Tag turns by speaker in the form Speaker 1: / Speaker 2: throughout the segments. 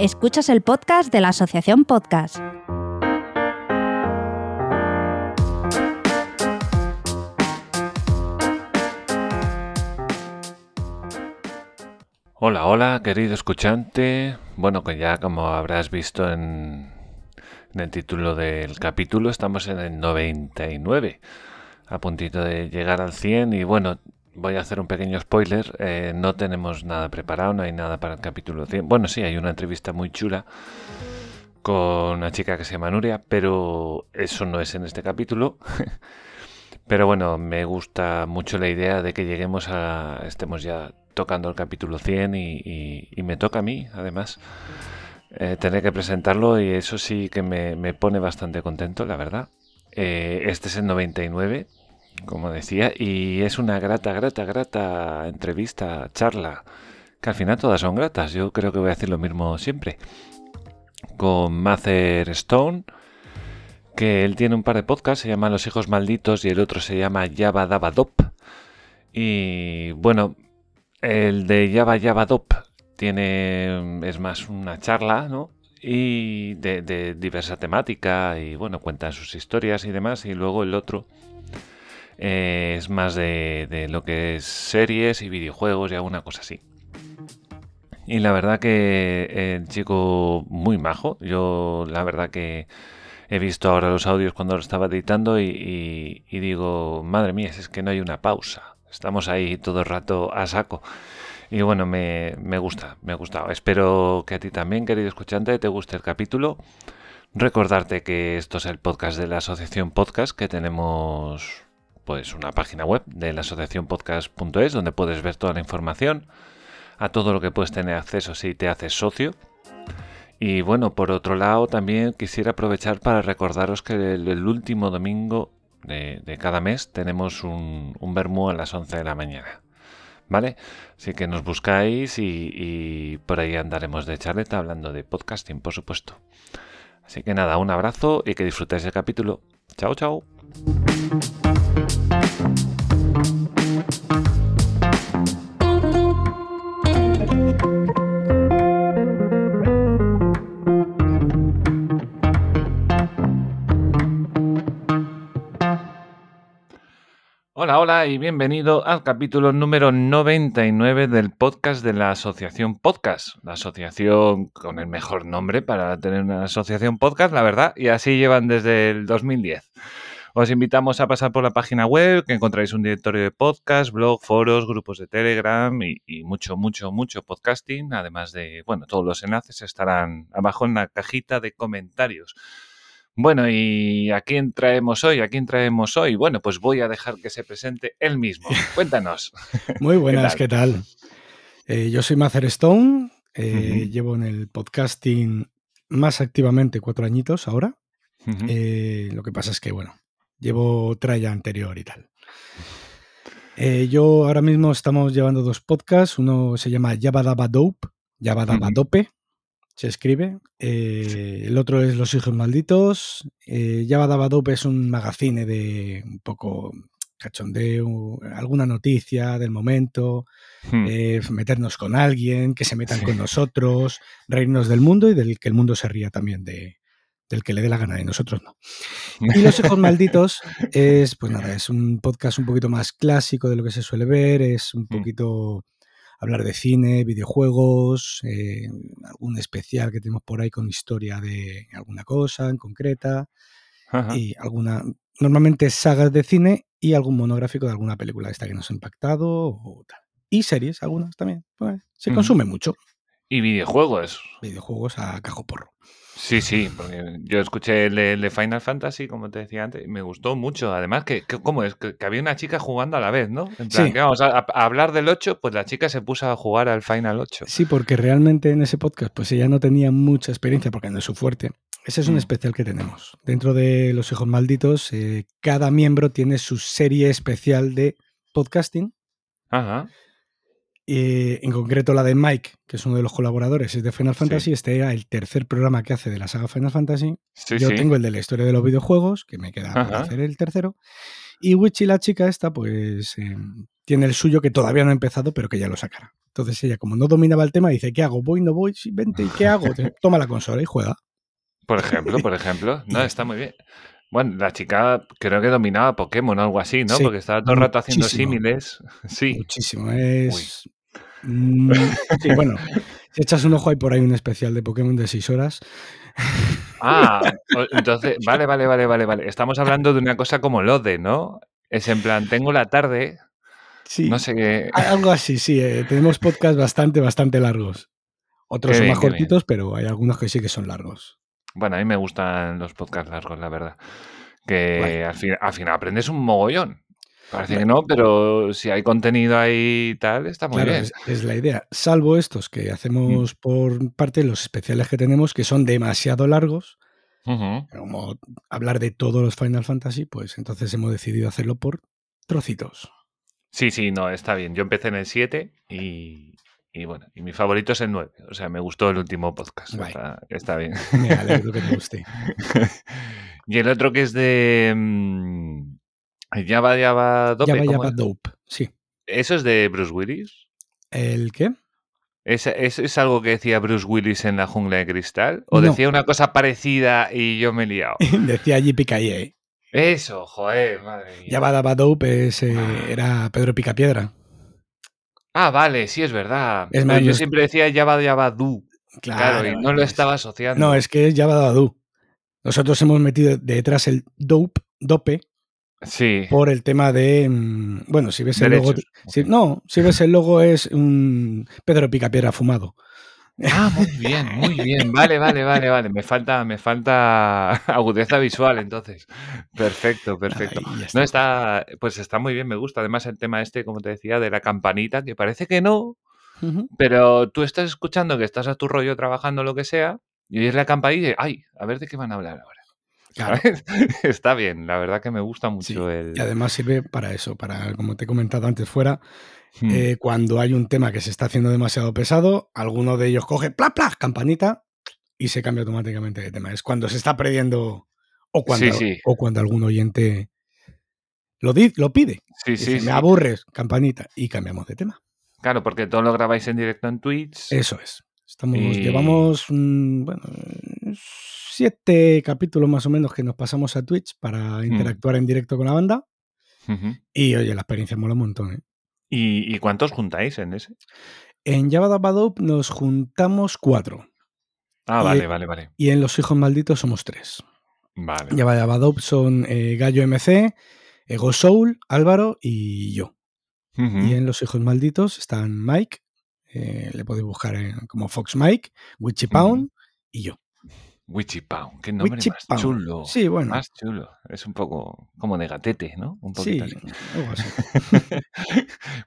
Speaker 1: Escuchas el podcast de la Asociación Podcast.
Speaker 2: Hola, hola, querido escuchante. Bueno, que ya como habrás visto en, en el título del capítulo, estamos en el 99, a puntito de llegar al 100 y bueno, voy a hacer un pequeño spoiler. eh, no tenemos nada preparado, no hay nada para el capítulo 100. Bueno, sí, hay una entrevista muy chula con una chica que se llama Nuria, pero eso no es en este capítulo. pero bueno, me gusta mucho la idea de que lleguemos a. estemos ya tocando el capítulo 100 y, me toca a mí, además, eh, tener que presentarlo y eso sí que me, me pone bastante contento, la verdad. Eh, este es el 99 como decía, y es una grata, grata, grata entrevista, charla, que al final todas son gratas. Yo creo que voy a decir lo mismo siempre. Con Mather Stone, que él tiene un par de podcasts, se llama Los Hijos Malditos y el otro se llama Yaba Daba Dop. Y bueno, el de Yaba Yaba Dop tiene, es más una charla, ¿no? Y de diversa temática y bueno, cuentan sus historias y demás. Y luego el otro eh, es más de, de lo que es series y videojuegos y alguna cosa así. Y la verdad que el chico muy majo. Yo la verdad que he visto ahora los audios cuando lo estaba editando y, digo, madre mía, es que no hay una pausa. Estamos ahí todo el rato a saco. Y bueno, me, me gusta, me ha gustado. Espero que a ti también, querido escuchante, te guste el capítulo. Recordarte que esto es el podcast de la Asociación Podcast, que tenemos pues una página web de la asociacionpodcast.es donde puedes ver toda la información, a todo lo que puedes tener acceso si te haces socio. Y bueno, por otro lado, también quisiera aprovechar para recordaros que el, último domingo de, de cada mes tenemos un, un vermú a las 11 de la mañana. ¿Vale? Así que nos buscáis y, y por ahí andaremos de charleta hablando de podcasting, por supuesto. Así que nada, un abrazo y que disfrutéis el capítulo. Chao, chao. Hola, y bienvenido al capítulo número 99 del podcast de la Asociación Podcast. La asociación con el mejor nombre para tener una asociación podcast, la verdad, y así llevan desde el 2010. Os invitamos a pasar por la página web, que encontráis un directorio de podcast, blog, foros, grupos de Telegram y mucho, mucho, mucho podcasting. Además de, bueno, todos los enlaces estarán abajo en la cajita de comentarios. Bueno, ¿y a quién traemos hoy? ¿A quién traemos hoy? Bueno, pues voy a dejar que se presente él mismo. Cuéntanos.
Speaker 3: Muy buenas,
Speaker 2: ¿Qué
Speaker 3: ¿qué tal? Eh, yo soy Mather Stone, eh, llevo en el podcasting más activamente cuatro añitos ahora. Eh, lo que pasa es que, bueno, llevo tralla anterior y tal. Eh, yo ahora mismo estamos llevando dos podcasts. Uno se llama Yabadaba Dope, Yabadaba. Dope, se escribe. Eh, el otro es Los Hijos Malditos. Eh, Yabadaba Dope es un magazine de un poco cachondeo, alguna noticia del momento,
Speaker 2: Hmm.
Speaker 3: eh, meternos con alguien, que se metan
Speaker 2: Sí.
Speaker 3: con nosotros, reírnos del mundo y del que el mundo se ría también de, del que le dé la gana y nosotros no. Y Los Hijos Malditos es, pues nada, es un podcast un poquito más clásico de lo que se suele ver, es un
Speaker 2: Mm.
Speaker 3: poquito hablar de cine, videojuegos, eh, algún especial que tenemos por ahí con historia de alguna cosa en concreta
Speaker 2: Ajá.
Speaker 3: y alguna, normalmente sagas de cine y algún monográfico de alguna película esta que nos ha impactado o tal. Y series, algunas también. Pues, se consume mucho.
Speaker 2: Y videojuegos.
Speaker 3: Videojuegos a cajo porro.
Speaker 2: Sí, sí, porque yo escuché el de, el de Final Fantasy, como te decía antes, y me gustó mucho. Además, que, que- ¿cómo es? Que, que había una chica jugando a la vez, ¿no? En plan,
Speaker 3: Sí.
Speaker 2: que vamos a, a hablar del 8, pues la chica se puso a jugar al Final 8.
Speaker 3: Sí, porque realmente en ese podcast, pues ella no tenía mucha experiencia porque no es su fuerte. Ese es un
Speaker 2: Mm.
Speaker 3: especial que tenemos. Dentro de Los Hijos Malditos, eh, cada miembro tiene su serie especial de podcasting.
Speaker 2: Ajá.
Speaker 3: Eh, en concreto la de Mike, que es uno de los colaboradores, es de Final
Speaker 2: Sí.
Speaker 3: Fantasy. Este era el tercer programa que hace de la saga Final Fantasy.
Speaker 2: Sí,
Speaker 3: Yo
Speaker 2: sí.
Speaker 3: tengo el de la historia de los videojuegos, que me queda por
Speaker 2: Ajá.
Speaker 3: hacer el tercero. Y Witchy, la chica esta, pues eh, tiene el suyo que todavía no ha empezado, pero que ya lo sacará. Entonces ella, como no dominaba el tema, dice, ¿qué hago? ¿Voy, no voy? Vente, ¿y qué hago? Toma la consola y juega.
Speaker 2: Por ejemplo, por ejemplo. No, está muy bien. Bueno, la chica creo que dominaba Pokémon o algo así, ¿no?
Speaker 3: Sí,
Speaker 2: Porque estaba todo el rato haciendo símiles. Sí.
Speaker 3: Muchísimo. Es. Mm, sí, bueno, si echas un ojo, hay por ahí un especial de Pokémon de 6 horas.
Speaker 2: Ah, entonces, vale, vale, vale, vale, vale. Estamos hablando de una cosa como Lode, ¿no? Es en plan, tengo la tarde,
Speaker 3: Sí,
Speaker 2: no sé qué.
Speaker 3: algo así, sí. eh, tenemos podcasts bastante, bastante largos. Otros
Speaker 2: Qué
Speaker 3: son
Speaker 2: bien,
Speaker 3: más cortitos, pero hay algunos que sí que son largos.
Speaker 2: Bueno, a mí me gustan los podcasts largos, la verdad. Que al, fin- al final aprendes un mogollón. Parece que no, pero si hay contenido ahí y tal, está muy
Speaker 3: Claro,
Speaker 2: bien.
Speaker 3: es, es la idea. Salvo estos que hacemos por parte, los especiales que tenemos, que son demasiado largos, como hablar de todos los Final Fantasy, pues entonces hemos decidido hacerlo por trocitos.
Speaker 2: Sí, sí, no, está bien. Yo empecé en el 7 y, y bueno, y mi favorito es el 9. O sea, me gustó el último podcast. Está, está bien.
Speaker 3: Me alegro que te guste.
Speaker 2: y el otro que es de mm, Java Java Dope.
Speaker 3: Dope, sí.
Speaker 2: ¿Eso es de Bruce Willis?
Speaker 3: ¿El qué?
Speaker 2: ¿Es, es, es algo que decía Bruce Willis en la jungla de cristal? ¿O
Speaker 3: No.
Speaker 2: decía una cosa parecida y yo me he liado?
Speaker 3: Decía JPKE.
Speaker 2: Eso, joder, madre mía.
Speaker 3: Java Java Dope es, eh, era Pedro Picapiedra.
Speaker 2: Ah, vale, sí es verdad.
Speaker 3: Es más,
Speaker 2: yo siempre decía Java Java Du. Claro, y no lo
Speaker 3: es-
Speaker 2: estaba asociando.
Speaker 3: No, es que es Java Java Do. Nosotros hemos metido detrás el Dope, Dope,
Speaker 2: Sí.
Speaker 3: por el tema de. mm, Bueno, si ves el logo. Si- no, si ves el logo es un Pedro Picapiedra fumado.
Speaker 2: Ah, muy bien, muy bien. Vale, vale, vale, vale. Me falta, me falta agudeza visual, entonces. Perfecto, perfecto.
Speaker 3: Está.
Speaker 2: No está, pues está muy bien, me gusta. Además, el tema este, como te decía, de la campanita, que parece que no, pero tú estás escuchando que estás a tu rollo trabajando lo que sea, y oyes la campanita y dices, ay, a ver de qué van a hablar ahora. Está bien, la verdad que me gusta
Speaker 3: Sí,
Speaker 2: mucho el.
Speaker 3: Y además sirve para eso, para, como te he comentado antes fuera,
Speaker 2: Hmm.
Speaker 3: eh, cuando hay un tema que se está haciendo demasiado pesado, alguno de ellos coge, ¡pla, pla! campanita, y se cambia automáticamente de tema. Es cuando se está perdiendo, o cuando,
Speaker 2: Sí, sí.
Speaker 3: O cuando algún oyente lo, di- lo pide.
Speaker 2: Sí,
Speaker 3: Dice,
Speaker 2: sí,
Speaker 3: me aburres, campanita, y cambiamos de tema.
Speaker 2: Claro, porque todo lo grabáis en directo en Twitch.
Speaker 3: Eso es. Estamos,
Speaker 2: Y-
Speaker 3: Llevamos mm, bueno, siete capítulos más o menos que nos pasamos a Twitch para interactuar en directo con la banda. Y oye, la experiencia mola un montón. ¿eh?
Speaker 2: ¿Y, ¿Y cuántos juntáis en ese?
Speaker 3: En Java Dabba nos juntamos cuatro.
Speaker 2: Ah,
Speaker 3: Y-
Speaker 2: vale, vale, vale.
Speaker 3: Y en Los Hijos Malditos somos tres.
Speaker 2: Vale.
Speaker 3: Java Dabba son eh, Gallo MC, Ego Soul, Álvaro y yo. Y en Los Hijos Malditos están Mike, eh, le podéis buscar en- como Fox Mike, Witchy Pound y yo.
Speaker 2: Witchy Pound, qué nombre
Speaker 3: Witchy
Speaker 2: más
Speaker 3: Pound.
Speaker 2: chulo.
Speaker 3: Sí, bueno.
Speaker 2: Más chulo. Es un poco como de gatete, ¿no? Un
Speaker 3: Sí,
Speaker 2: poquito
Speaker 3: algo así.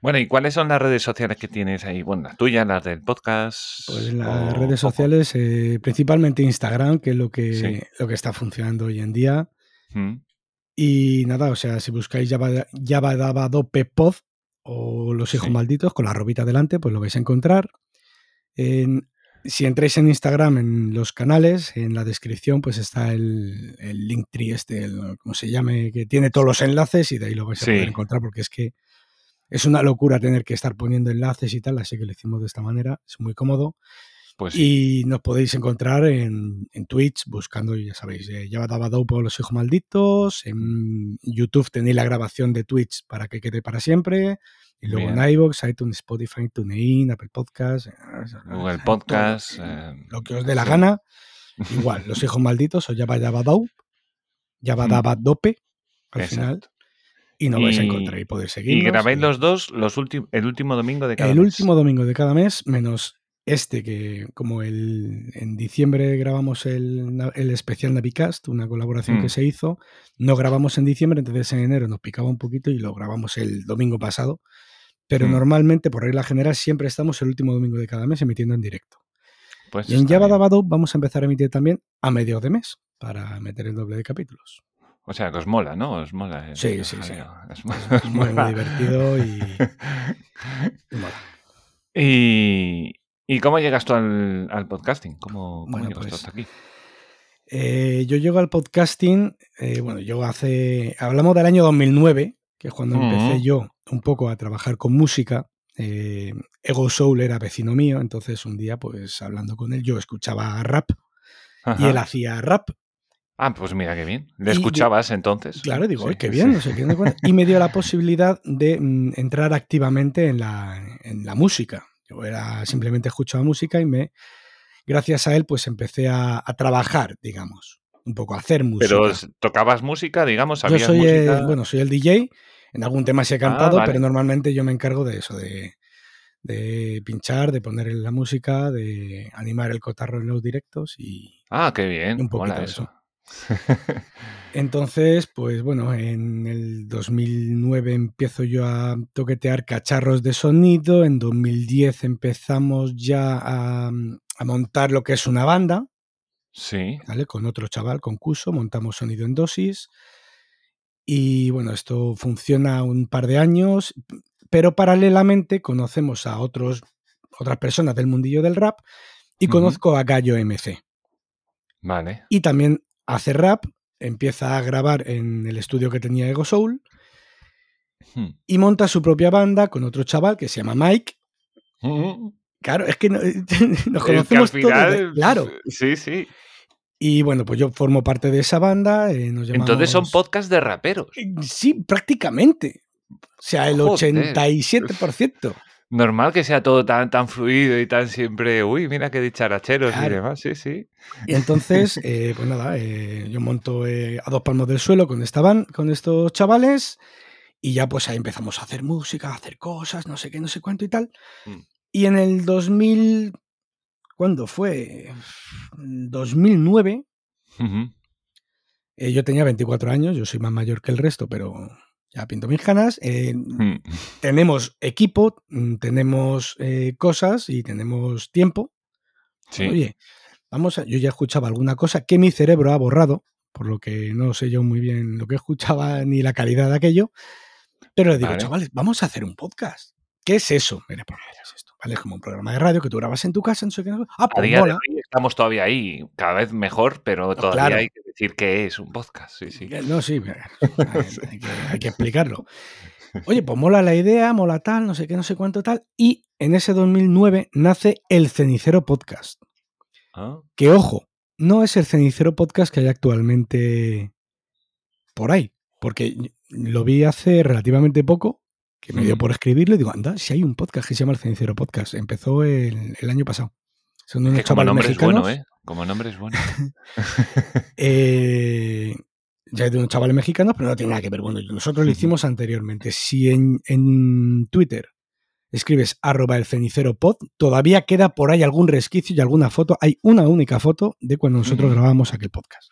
Speaker 2: bueno, ¿y cuáles son las redes sociales que tienes ahí? Bueno, las tuyas, las del podcast.
Speaker 3: Pues las
Speaker 2: o-
Speaker 3: redes sociales, eh, principalmente Instagram, que es lo que,
Speaker 2: Sí.
Speaker 3: lo que está funcionando hoy en día.
Speaker 2: Mm,
Speaker 3: Y nada, o sea, si buscáis Java, O Los Hijos
Speaker 2: Sí.
Speaker 3: Malditos con la robita delante, pues lo vais a encontrar. En- si entráis en Instagram, en los canales, en la descripción, pues está el, el Linktree este, el- como se llame, que tiene todos los enlaces y de ahí lo vais a
Speaker 2: Sí.
Speaker 3: poder encontrar porque es que es una locura tener que estar poniendo enlaces y tal, así que lo hicimos de esta manera, es muy cómodo.
Speaker 2: Pues sí.
Speaker 3: Y nos podéis encontrar en, en Twitch buscando, ya sabéis, eh, Dope o Los Hijos Malditos. En YouTube tenéis la grabación de Twitch para que quede para siempre. Y luego
Speaker 2: Bien.
Speaker 3: en iVoox, iTunes, Spotify, TuneIn, Apple Podcasts, eh,
Speaker 2: Google
Speaker 3: todo,
Speaker 2: Podcast.
Speaker 3: eh, lo que os dé la
Speaker 2: sí.
Speaker 3: gana. Igual, Los Hijos Malditos o Java Java Dope, Java
Speaker 2: Mm.
Speaker 3: Al
Speaker 2: Exacto.
Speaker 3: final. Y nos vais a
Speaker 2: Y-
Speaker 3: encontrar y poder
Speaker 2: Y
Speaker 3: seguirnos.
Speaker 2: grabáis
Speaker 3: y-
Speaker 2: los dos los últimos el último domingo de cada
Speaker 3: el
Speaker 2: mes.
Speaker 3: último domingo de cada mes, menos este que como el, en diciembre grabamos el, el especial Navicast, una colaboración
Speaker 2: Mm.
Speaker 3: que se hizo, no grabamos en diciembre, entonces en enero nos picaba un poquito y lo grabamos el domingo pasado. Pero
Speaker 2: Mm.
Speaker 3: normalmente, por regla general, siempre estamos el último domingo de cada mes emitiendo en directo.
Speaker 2: Pues
Speaker 3: Y en Java. Dabado vamos a empezar a emitir también a medio de mes para meter el doble de capítulos.
Speaker 2: O sea, que os mola, ¿no? Os mola. el-
Speaker 3: Sí,
Speaker 2: el
Speaker 3: sí, sí.
Speaker 2: jaleo. Os
Speaker 3: Muy, muy
Speaker 2: mola.
Speaker 3: divertido y, y mola.
Speaker 2: y, ¿y cómo llegas tú al, al podcasting? ¿Cómo, cómo
Speaker 3: Bueno,
Speaker 2: llegas tú
Speaker 3: pues,
Speaker 2: hasta aquí?
Speaker 3: Eh, yo llego al podcasting, eh, bueno, yo hace, hablamos del año 2009, que es cuando empecé yo un poco a trabajar con música. eh, Ego Soul era vecino mío, entonces un día, pues hablando con él, yo escuchaba rap y él hacía rap.
Speaker 2: Ah, pues mira qué bien. ¿Le escuchabas entonces?
Speaker 3: Claro, digo,
Speaker 2: Sí,
Speaker 3: "Ay, qué
Speaker 2: sí.
Speaker 3: bien, no sé qué, no sé cuánto". Y me dio la posibilidad de mm, entrar activamente en la, en la música. Yo era simplemente escuchaba música y me, gracias a él, pues empecé a, a trabajar, digamos, un poco a hacer música.
Speaker 2: Pero tocabas música, digamos,
Speaker 3: Yo soy,
Speaker 2: música.
Speaker 3: bueno, soy el DJ. En algún tema sí he
Speaker 2: Ah,
Speaker 3: cantado,
Speaker 2: vale.
Speaker 3: pero normalmente yo me encargo de eso, de, de pinchar, de poner la música, de animar el cotarro en los directos y
Speaker 2: Ah, qué bien.
Speaker 3: un poquito de
Speaker 2: eso.
Speaker 3: entonces, pues bueno, en el 2009 empiezo yo a toquetear cacharros de sonido, en 2010 empezamos ya a, a montar lo que es una banda,
Speaker 2: sí.
Speaker 3: ¿vale? Con otro chaval, con Cuso, montamos sonido en dosis. Y bueno, esto funciona un par de años, pero paralelamente conocemos a otros, otras personas del mundillo del rap y conozco a Gallo MC.
Speaker 2: Vale.
Speaker 3: Y también hace rap, empieza a grabar en el estudio que tenía Ego Soul
Speaker 2: Hmm.
Speaker 3: y monta su propia banda con otro chaval que se llama Mike.
Speaker 2: Mm.
Speaker 3: Claro, es que no- nos
Speaker 2: que
Speaker 3: conocemos todos. de- claro.
Speaker 2: Sí, sí.
Speaker 3: Y bueno, pues yo formo parte de esa banda. eh, nos
Speaker 2: Entonces son podcasts de raperos.
Speaker 3: Eh, Sí, prácticamente. O sea, el
Speaker 2: Joder.
Speaker 3: 87%.
Speaker 2: Normal que sea todo tan, tan fluido y tan siempre, uy, mira qué dicharacheros y demás, sí, sí.
Speaker 3: Y entonces, eh, pues nada, eh, yo monto eh, a dos palmos del suelo con esta van, con estos chavales, y ya pues ahí empezamos a hacer música, a hacer cosas, no sé qué, no sé cuánto y tal.
Speaker 2: Mm.
Speaker 3: Y en el 2000, ¿cuándo fue? 2009,
Speaker 2: Ujú.
Speaker 3: eh, yo tenía 24 años, yo soy más mayor que el resto, pero ya pinto mis canas. eh,
Speaker 2: Mm.
Speaker 3: tenemos equipo, mm, tenemos eh, cosas y tenemos tiempo.
Speaker 2: Sí.
Speaker 3: Oye, vamos a, yo ya escuchaba alguna cosa que mi cerebro ha borrado, por lo que no sé yo muy bien lo que escuchaba ni la calidad de aquello, pero le digo,
Speaker 2: Vale.
Speaker 3: chavales, vamos a hacer un podcast. ¿Qué es eso? Mira, pues, ¿qué es esto? ¿Vale? Es como un programa de radio que tú grabas en tu casa, no sé qué. no sé- Ah, pues mola.
Speaker 2: Estamos todavía ahí, cada vez mejor, pero todavía
Speaker 3: claro.
Speaker 2: hay que decir que es un podcast, sí, sí.
Speaker 3: Eh, No, sí, hay, hay que, hay que explicarlo. Oye, pues mola la idea, mola tal, no sé qué, no sé cuánto tal. Y en ese 2009 nace el Cenicero Podcast.
Speaker 2: Ah,
Speaker 3: Que ojo, no es el cenicero podcast que hay actualmente por ahí, porque lo vi hace relativamente poco, que me dio por escribirlo y digo, anda, si hay un podcast que se llama el cenicero podcast, empezó el, el año pasado. Son unos
Speaker 2: que como
Speaker 3: chavales
Speaker 2: nombre
Speaker 3: mexicanos,
Speaker 2: es bueno, ¿eh? Como nombre es bueno.
Speaker 3: eh, ya de unos chavales mexicanos, pero no tiene nada que ver. Bueno, nosotros lo hicimos anteriormente. Si en, en Twitter escribes arroba el cenicero pod, todavía queda por ahí algún resquicio y alguna foto. Hay una única foto de cuando nosotros grabamos aquel podcast.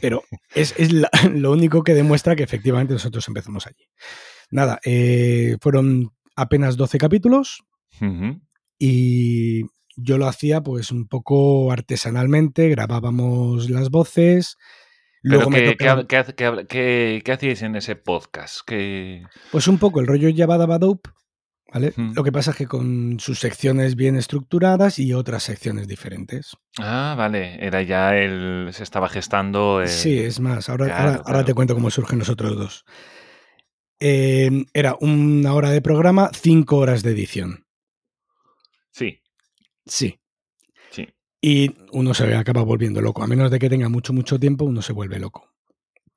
Speaker 3: Pero es, es la- lo único que demuestra que efectivamente nosotros empezamos allí. Nada, eh, fueron apenas 12 capítulos y yo lo hacía pues un poco artesanalmente, grabábamos las voces. Luego
Speaker 2: ¿qué, qué, hacíais en ese podcast? ¿Qué...
Speaker 3: Pues un poco el rollo Yabada ¿vale? Lo que pasa es que con sus secciones bien estructuradas y otras secciones diferentes.
Speaker 2: Ah, vale, era ya el... se estaba gestando... el-
Speaker 3: Sí, es más, ahora,
Speaker 2: claro,
Speaker 3: ahora, te cuento cómo surgen los otros dos. Eh, era una hora de programa, cinco horas de edición.
Speaker 2: Sí,
Speaker 3: Sí.
Speaker 2: sí.
Speaker 3: Y uno se acaba volviendo loco. A menos de que tenga mucho, mucho tiempo, uno se vuelve loco.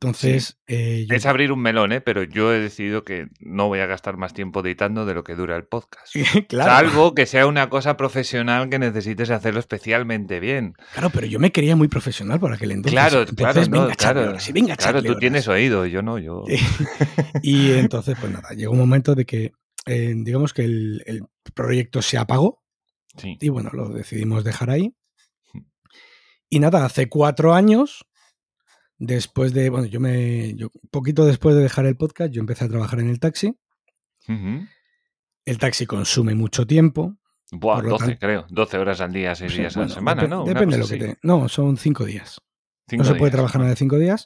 Speaker 3: Entonces, eh, yo-
Speaker 2: Es abrir un melón, ¿eh? Pero yo he decidido que no voy a gastar más tiempo editando de lo que dura el podcast.
Speaker 3: claro,
Speaker 2: Salvo que sea una cosa profesional que necesites hacerlo especialmente bien.
Speaker 3: claro, pero yo me quería muy profesional por aquel entonces.
Speaker 2: claro,
Speaker 3: Entonces,
Speaker 2: claro, no,
Speaker 3: venga, echarle
Speaker 2: claro.
Speaker 3: horas, sí, venga,
Speaker 2: claro, tú
Speaker 3: horas.
Speaker 2: tienes oído, yo no, yo.
Speaker 3: Y entonces, pues nada, llegó un momento de que, eh, digamos que el, el proyecto se apagó
Speaker 2: Sí.
Speaker 3: y bueno, lo decidimos dejar ahí. Y nada, hace cuatro años, después de, bueno, yo me, yo, poquito después de dejar el podcast, yo empecé a trabajar en el taxi. El taxi consume mucho tiempo.
Speaker 2: Buah,
Speaker 3: Por lo
Speaker 2: 12,
Speaker 3: tanto-
Speaker 2: creo. 12 horas al día, 6
Speaker 3: Sí,
Speaker 2: días a la semana, ¿no?
Speaker 3: Depende de lo que te... No, son cinco días.
Speaker 2: Cinco
Speaker 3: no se puede trabajar más de cinco días,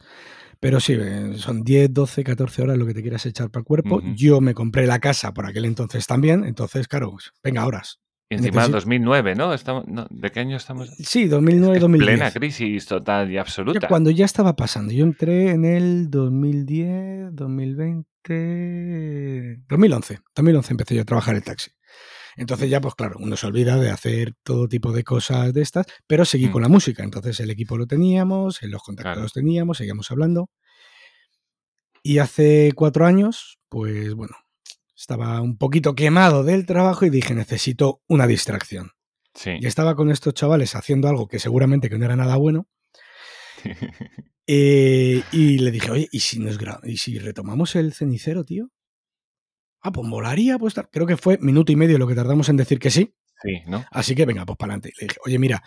Speaker 3: pero sí, eh, son 10, 12, 14 horas lo que te quieras echar para el cuerpo. Yo me compré la casa por aquel entonces también, entonces, claro, pues, venga, horas.
Speaker 2: Y encima
Speaker 3: necesito-
Speaker 2: 2009, ¿no? Estamos, no, ¿De qué año estamos?
Speaker 3: Sí, 2009,
Speaker 2: Es
Speaker 3: 2010.
Speaker 2: plena crisis total y
Speaker 3: Yo
Speaker 2: absoluta.
Speaker 3: cuando ya estaba pasando, yo entré en el 2010, 2020, 2007, 2011, 2011 empecé yo a trabajar en taxi. Entonces ya, pues claro, uno se olvida de hacer todo tipo de cosas de estas, pero seguí
Speaker 2: Mm.
Speaker 3: con la música. Entonces el equipo lo teníamos, los contactos
Speaker 2: Claro.
Speaker 3: los teníamos, seguíamos hablando. Y hace cuatro años, pues bueno, estaba un poquito quemado del trabajo y dije, necesito una distracción.
Speaker 2: Sí.
Speaker 3: Y estaba con estos chavales haciendo algo que seguramente que no era nada bueno. eh, y le dije, oye, ¿y si, nos ¿y si retomamos el cenicero, tío? Ah, pues molaría, pues. Creo que fue minuto y medio lo que tardamos en decir que sí.
Speaker 2: Sí, ¿no?
Speaker 3: Así que venga, pues para adelante. Le dije, oye, mira,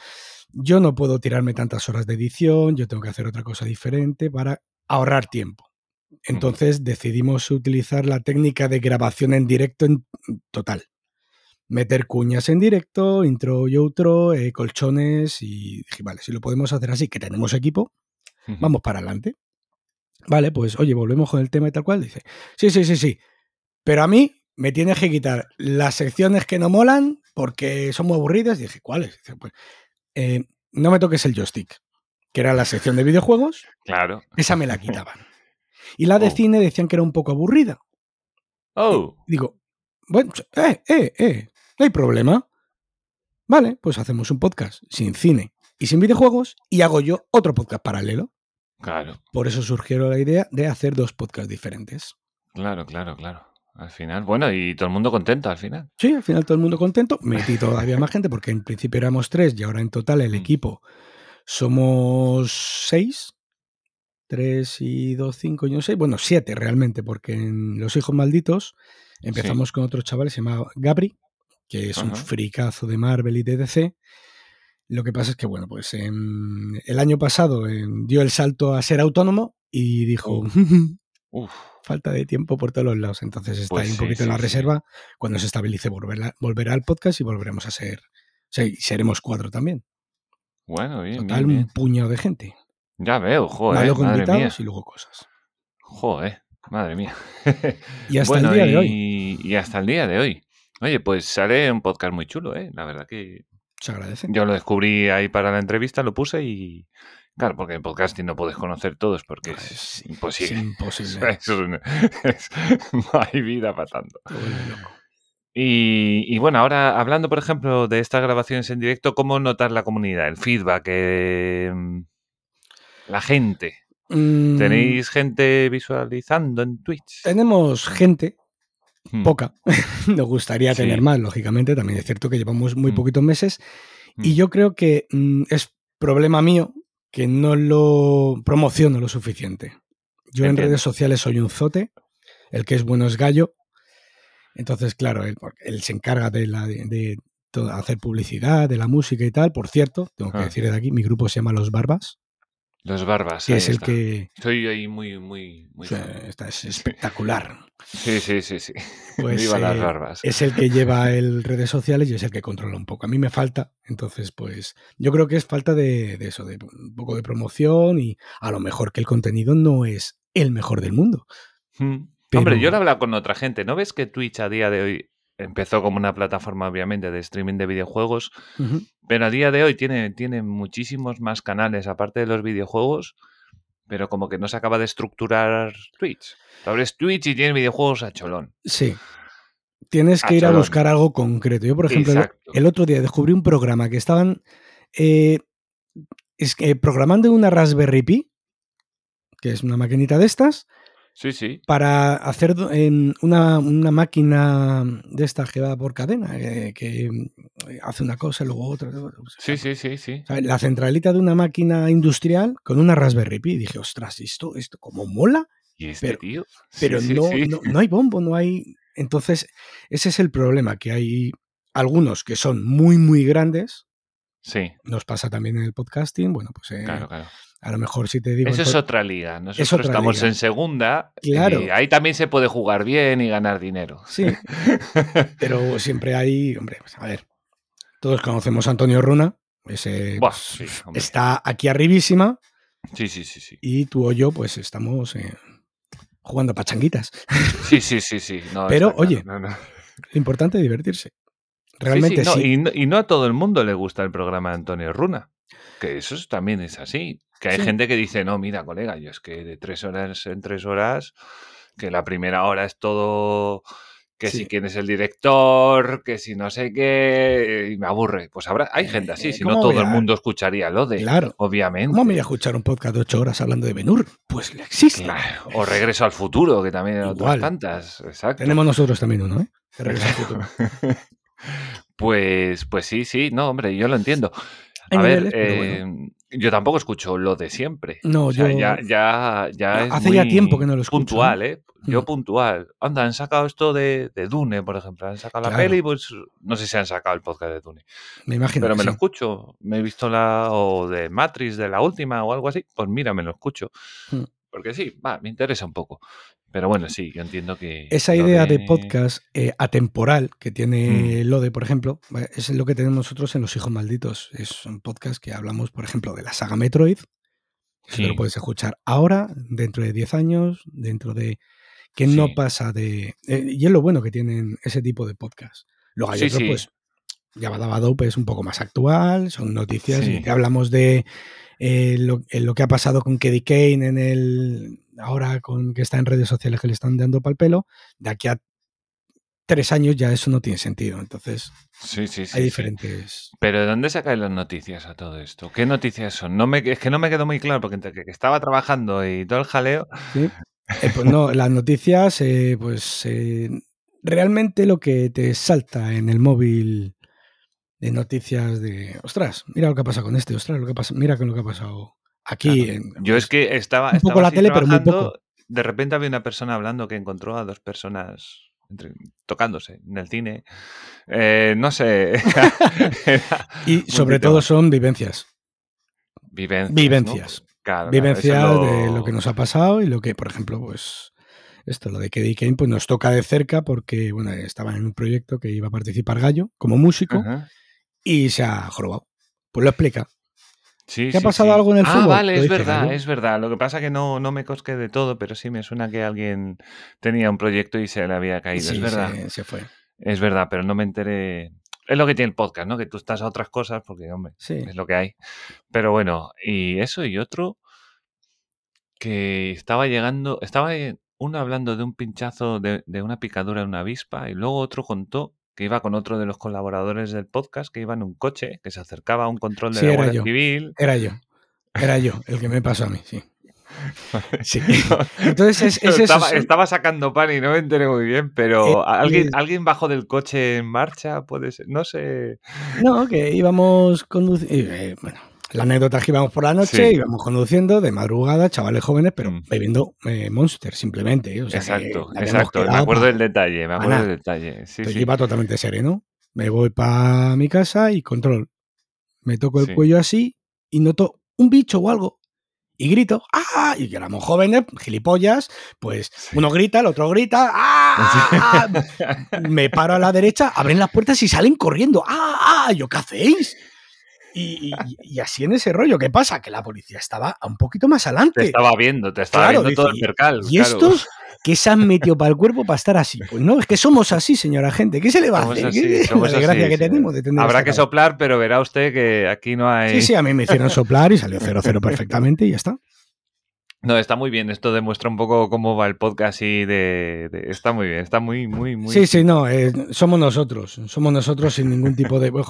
Speaker 3: yo no puedo tirarme tantas horas de edición, yo tengo que hacer otra cosa diferente para ahorrar tiempo. Entonces decidimos utilizar la técnica de grabación en directo en total. Meter cuñas en directo, intro y outro, eh, colchones y dije, vale, si lo podemos hacer así, que tenemos equipo, vamos para adelante. Vale, pues oye, volvemos con el tema y tal cual. Dice, sí, sí, sí, sí. Pero a mí me tienes que quitar las secciones que no molan porque son muy aburridas. Y dije, ¿cuáles? Dice, pues, eh, no me toques el joystick, que era la sección de videojuegos,
Speaker 2: Claro.
Speaker 3: esa me la quitaban. Y la de
Speaker 2: Oh.
Speaker 3: cine decían que era un poco aburrida.
Speaker 2: Oh,
Speaker 3: Digo, bueno, eh, eh, eh, no hay problema. Vale, pues hacemos un podcast sin cine y sin videojuegos y hago yo otro podcast paralelo.
Speaker 2: claro,
Speaker 3: Por eso surgió la idea de hacer dos podcasts diferentes.
Speaker 2: claro, claro, claro. Al final, bueno, y todo el mundo contento al final.
Speaker 3: Sí, al final todo el mundo contento. Metí todavía más gente porque en principio éramos tres y ahora en total el
Speaker 2: Mm.
Speaker 3: equipo somos seis. Tres y dos, cinco y no sé. Bueno, siete realmente, porque en Los Hijos Malditos empezamos con otro chaval, se llama Gabri, que es un fricazo de Marvel y de DC. Lo que pasa es que, bueno, pues el año pasado dio el salto a ser autónomo y dijo,
Speaker 2: Uf,
Speaker 3: falta de tiempo por todos los lados. Entonces está
Speaker 2: Pues
Speaker 3: ahí un
Speaker 2: sí,
Speaker 3: poquito en la
Speaker 2: sí,
Speaker 3: reserva. Cuando se estabilice volverá, volverá al podcast y volveremos a ser... O sea, y seremos cuatro también.
Speaker 2: bueno, bien,
Speaker 3: Total,
Speaker 2: bien, bien.
Speaker 3: un puñado de gente.
Speaker 2: Ya veo, joder,
Speaker 3: luego
Speaker 2: madre mía.
Speaker 3: invitados y luego cosas.
Speaker 2: Joder, madre mía.
Speaker 3: Y hasta
Speaker 2: bueno,
Speaker 3: el día
Speaker 2: y,
Speaker 3: de hoy
Speaker 2: y hasta el día de hoy. Oye, pues sale un podcast muy chulo, ¿eh? La verdad que
Speaker 3: se agradece.
Speaker 2: yo lo descubrí ahí para la entrevista, lo puse y... Claro, porque en podcasting no puedes conocer todos porque es
Speaker 3: es-
Speaker 2: imposible.
Speaker 3: Es imposible.
Speaker 2: Es un- es- no hay vida
Speaker 3: loco.
Speaker 2: Y, y bueno, ahora hablando, por ejemplo, de estas grabaciones en directo, ¿cómo notar la comunidad, el feedback, eh, la gente?
Speaker 3: Mm,
Speaker 2: ¿Tenéis gente visualizando en Twitch?
Speaker 3: Tenemos gente,
Speaker 2: Hmm,
Speaker 3: poca. Nos gustaría
Speaker 2: Sí.
Speaker 3: tener más, lógicamente. También es cierto que llevamos muy
Speaker 2: Mm.
Speaker 3: poquitos meses. Y
Speaker 2: hmm,
Speaker 3: yo creo que mm, es problema mío que no lo promociono lo suficiente. Yo en redes sociales soy un zote, el que es bueno es gallo. Entonces, claro, él, él se encarga de, la, de, de todo- hacer publicidad, de la música y tal. Por cierto, tengo que
Speaker 2: Ah.
Speaker 3: decir de aquí, mi grupo se llama Los Barbas,
Speaker 2: Los barbas.
Speaker 3: que es el
Speaker 2: está.
Speaker 3: que...
Speaker 2: Soy ahí muy, muy, muy.
Speaker 3: o sea,
Speaker 2: fan.
Speaker 3: esta es espectacular.
Speaker 2: Sí, sí, sí, sí.
Speaker 3: Pues,
Speaker 2: Viva las
Speaker 3: eh,
Speaker 2: barbas.
Speaker 3: es el que lleva el redes sociales y es el que controla un poco. A mí me falta, entonces, pues yo creo que es falta de, de eso, de un poco de promoción y a lo mejor que el contenido no es el mejor del mundo.
Speaker 2: Hmm.
Speaker 3: pero-
Speaker 2: Hombre, yo lo he hablado con otra gente. ¿No ves que Twitch a día de hoy empezó como una plataforma, obviamente, de streaming de videojuegos? Pero a día de hoy tiene, tiene muchísimos más canales aparte de los videojuegos, pero como que no se acaba de estructurar Twitch. Tú abres Twitch y tienes videojuegos a cholón.
Speaker 3: Sí. Tienes que ir a buscar algo concreto. Yo, por ejemplo, el, otro día descubrí un programa que estaban eh, es que programando una Raspberry Pi, que es una maquinita de estas,
Speaker 2: Sí, sí.
Speaker 3: para hacer una, una máquina de estas que va por cadena, eh, que hace una cosa y luego otra.
Speaker 2: Sí, sí, sí, sí.
Speaker 3: ¿sabes? La centralita de una máquina industrial con una Raspberry Pi. Y dije, ostras, esto, esto como mola,
Speaker 2: Y este
Speaker 3: Pero-
Speaker 2: tío. Sí,
Speaker 3: pero
Speaker 2: sí,
Speaker 3: no,
Speaker 2: sí.
Speaker 3: no, no hay bombo, no hay. Entonces, ese es el problema, que hay algunos que son muy, muy grandes.
Speaker 2: Sí,
Speaker 3: Nos pasa también en el podcasting. Bueno, pues eh,
Speaker 2: claro, claro.
Speaker 3: A lo mejor si te digo.
Speaker 2: Eso es otra liga. Nosotros
Speaker 3: otra
Speaker 2: estamos
Speaker 3: liga.
Speaker 2: en segunda.
Speaker 3: Claro.
Speaker 2: Y ahí también se puede jugar bien y ganar dinero.
Speaker 3: Sí, pero siempre hay. Hombre, pues, a ver. Todos conocemos a Antonio Runa. Ese
Speaker 2: Buah,
Speaker 3: pues,
Speaker 2: sí,
Speaker 3: está aquí arribísima.
Speaker 2: Sí, sí, sí, sí.
Speaker 3: Y tú o yo, pues estamos eh, jugando pachanguitas.
Speaker 2: Sí, sí, sí, sí. No,
Speaker 3: Pero,
Speaker 2: claro,
Speaker 3: oye,
Speaker 2: no, no.
Speaker 3: Lo importante es divertirse. Realmente
Speaker 2: sí, y no a todo el mundo le gusta el programa de Antonio Runa. Que eso es- también es así. Que hay
Speaker 3: Sí.
Speaker 2: gente que dice, no, mira, colega, yo es que de tres horas en tres horas que la primera hora es todo que
Speaker 3: Sí.
Speaker 2: si quién es el director, que si no sé qué, y me aburre. Pues habrá, hay
Speaker 3: Eh,
Speaker 2: gente así,
Speaker 3: eh,
Speaker 2: si no
Speaker 3: ¿cómo
Speaker 2: todo el mundo escucharía lo de,
Speaker 3: Claro.
Speaker 2: obviamente.
Speaker 3: ¿Cómo me voy a escuchar un podcast de ocho horas hablando de Benur? Pues le existe.
Speaker 2: Claro, O Regreso al Futuro, que también hay otras tantas. Exacto.
Speaker 3: Tenemos nosotros también uno, ¿eh? Regreso al Futuro.
Speaker 2: Pues, pues sí, sí, no, hombre, yo lo entiendo.
Speaker 3: Hay
Speaker 2: A ver,
Speaker 3: bueno.
Speaker 2: eh, yo tampoco escucho lo de siempre.
Speaker 3: No,
Speaker 2: O sea,
Speaker 3: yo-
Speaker 2: ya, ya, ya es
Speaker 3: Hace ya tiempo que no lo escucho,
Speaker 2: Puntual, ¿eh? Yo
Speaker 3: Mm.
Speaker 2: puntual. Anda, han sacado esto de, de Dune, por ejemplo. Han sacado la peli, pues no sé si han sacado el podcast de Dune.
Speaker 3: Me imagino.
Speaker 2: Pero
Speaker 3: que
Speaker 2: me lo escucho. Me he visto la o de Matrix, de la última o algo así. Pues mira, me lo escucho.
Speaker 3: Mm.
Speaker 2: Porque sí, va, me interesa un poco. Pero bueno, sí, yo entiendo que.
Speaker 3: Esa idea de, podcast eh, atemporal que
Speaker 2: Mm.
Speaker 3: tiene Lode, por ejemplo, va- es lo que tenemos nosotros en Los Hijos Malditos. Es un podcast que hablamos, por ejemplo, de la saga Metroid. que
Speaker 2: Sí.
Speaker 3: lo puedes escuchar ahora, dentro de 10 años, dentro de... que no pasa de... eh, y es lo bueno que tienen ese tipo de podcast. Luego hay
Speaker 2: Sí,
Speaker 3: otros, pues, Yabba Dope es un poco más actual, son noticias
Speaker 2: Sí.
Speaker 3: hablamos de eh, lo, eh, lo que ha pasado con Keddy Kane en el... ahora con que está en redes sociales que le están dando pal pelo, de aquí a tres años ya eso no tiene sentido. Entonces
Speaker 2: Sí, sí, sí.
Speaker 3: hay diferentes...
Speaker 2: Pero ¿de dónde sacáis las noticias a todo esto? ¿Qué noticias son? No me, es que no me quedó muy claro porque entre que estaba trabajando y todo el jaleo.
Speaker 3: Eh, pues no, las noticias, eh, pues realmente lo que te salta en el móvil de noticias de, ostras, mira lo que pasa con este, ostras, lo que pasa, mira con lo que ha pasado aquí.
Speaker 2: Claro.
Speaker 3: en-
Speaker 2: Yo es que estaba,
Speaker 3: un poco la tele, pero muy poco.
Speaker 2: De repente había una persona hablando que encontró a dos personas entre- tocándose en el cine. Eh, no sé.
Speaker 3: y sobre
Speaker 2: tema.
Speaker 3: todo son vivencias.
Speaker 2: Vivencias.
Speaker 3: Vivencias.
Speaker 2: Claro,
Speaker 3: vivencias de lo que nos ha pasado y lo que, por ejemplo, pues esto, lo de Keddy Kane, pues nos toca de cerca porque, bueno, estaba en un proyecto que iba a participar Gallo como músico. Y se ha jorobado. Pues lo explica.
Speaker 2: Sí,
Speaker 3: ¿Te ha pasado
Speaker 2: sí.
Speaker 3: algo en el
Speaker 2: ah,
Speaker 3: fútbol?
Speaker 2: vale,
Speaker 3: Lo
Speaker 2: es verdad, es verdad. Lo que pasa que no, no me cosqué de todo, pero sí me suena que alguien tenía un proyecto y se le había caído. Es verdad,
Speaker 3: se- se fue.
Speaker 2: es verdad, pero no me enteré. Es lo que tiene el podcast, ¿no? Que tú estás a otras cosas porque, hombre,
Speaker 3: Sí.
Speaker 2: es lo que hay. Pero bueno, y eso y otro que estaba llegando, estaba eh, uno hablando de un pinchazo de, de una picadura de una avispa y luego otro contó que iba con otro de los colaboradores del podcast que iba en un coche que se acercaba a un control de
Speaker 3: Sí,
Speaker 2: la Guardia
Speaker 3: yo.
Speaker 2: Civil.
Speaker 3: Era yo. Era yo, el que me pasó a mí, sí. Sí. Entonces, es,
Speaker 2: estaba, sacando pan y no me enteré muy bien, pero
Speaker 3: Eh,
Speaker 2: ¿alguien,
Speaker 3: eh.
Speaker 2: ¿alguien bajó del coche en marcha? Puede ser, no sé.
Speaker 3: No, que íbamos conduciendo. bueno, la anécdota es que íbamos por la noche,
Speaker 2: Sí.
Speaker 3: íbamos conduciendo de madrugada, chavales jóvenes, pero
Speaker 2: Mm.
Speaker 3: bebiendo eh, Monster, simplemente. O sea,
Speaker 2: exacto, exacto. Me acuerdo del detalle, me acuerdo del detalle. Sí, sí.
Speaker 3: iba totalmente sereno. Me voy para mi casa y control. Me toco el
Speaker 2: Sí.
Speaker 3: cuello así y noto un bicho o algo. Y grito, ¡ah! Y que éramos jóvenes, gilipollas, pues uno grita, el otro grita, ¡ah! ah". Me paro a la derecha, abren las puertas y salen corriendo, ¡ah! ah". Yo, ¿qué hacéis? Y, y- y así en ese rollo, ¿qué pasa? Que la policía estaba un poquito más
Speaker 2: Te
Speaker 3: adelante.
Speaker 2: estaba viendo, te estaba
Speaker 3: Claro,
Speaker 2: viendo todo el percal.
Speaker 3: ¿Y
Speaker 2: claro.
Speaker 3: estos qué se han metido para el cuerpo para estar así? Pues no, es que somos así, señora gente. ¿Qué se le va a hacer?
Speaker 2: así,
Speaker 3: ¿Qué-
Speaker 2: somos
Speaker 3: la desgracia
Speaker 2: así,
Speaker 3: que tenemos de tener
Speaker 2: Habrá que soplar, pero verá usted que aquí no hay.
Speaker 3: Sí, sí, a mí me hicieron soplar y salió 0-0 perfectamente y ya está.
Speaker 2: No, está muy bien. Esto demuestra un poco cómo va el podcast y de, de- Está muy bien, está muy, muy, muy.
Speaker 3: Sí, sí, no, eh, somos nosotros. Somos nosotros sin ningún tipo de. Bueno,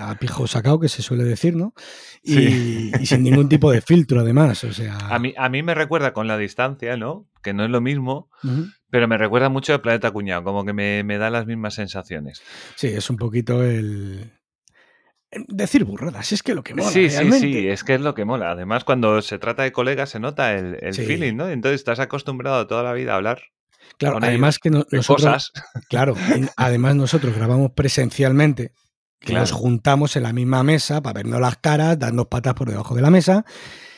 Speaker 3: a pijo sacado, que se suele decir, ¿no? Y,
Speaker 2: Sí.
Speaker 3: y sin ningún tipo de filtro, además. O sea.
Speaker 2: A mí, a mí me recuerda con la distancia, ¿no? Que no es lo mismo, pero me recuerda mucho al Planeta Cuñado, como que me, me da las mismas sensaciones.
Speaker 3: Sí, es un poquito el. Decir burradas, es que lo que mola.
Speaker 2: sí, sí,
Speaker 3: realmente.
Speaker 2: sí, es que es lo que mola. Además, cuando se trata de colegas se nota el, el
Speaker 3: Sí.
Speaker 2: feeling, ¿no? Entonces estás acostumbrado toda la vida a hablar
Speaker 3: Claro,
Speaker 2: con
Speaker 3: además que no- nosotros.
Speaker 2: cosas.
Speaker 3: Claro, además nosotros grabamos presencialmente. Que
Speaker 2: Claro.
Speaker 3: nos juntamos en la misma mesa para vernos las caras, darnos patas por debajo de la mesa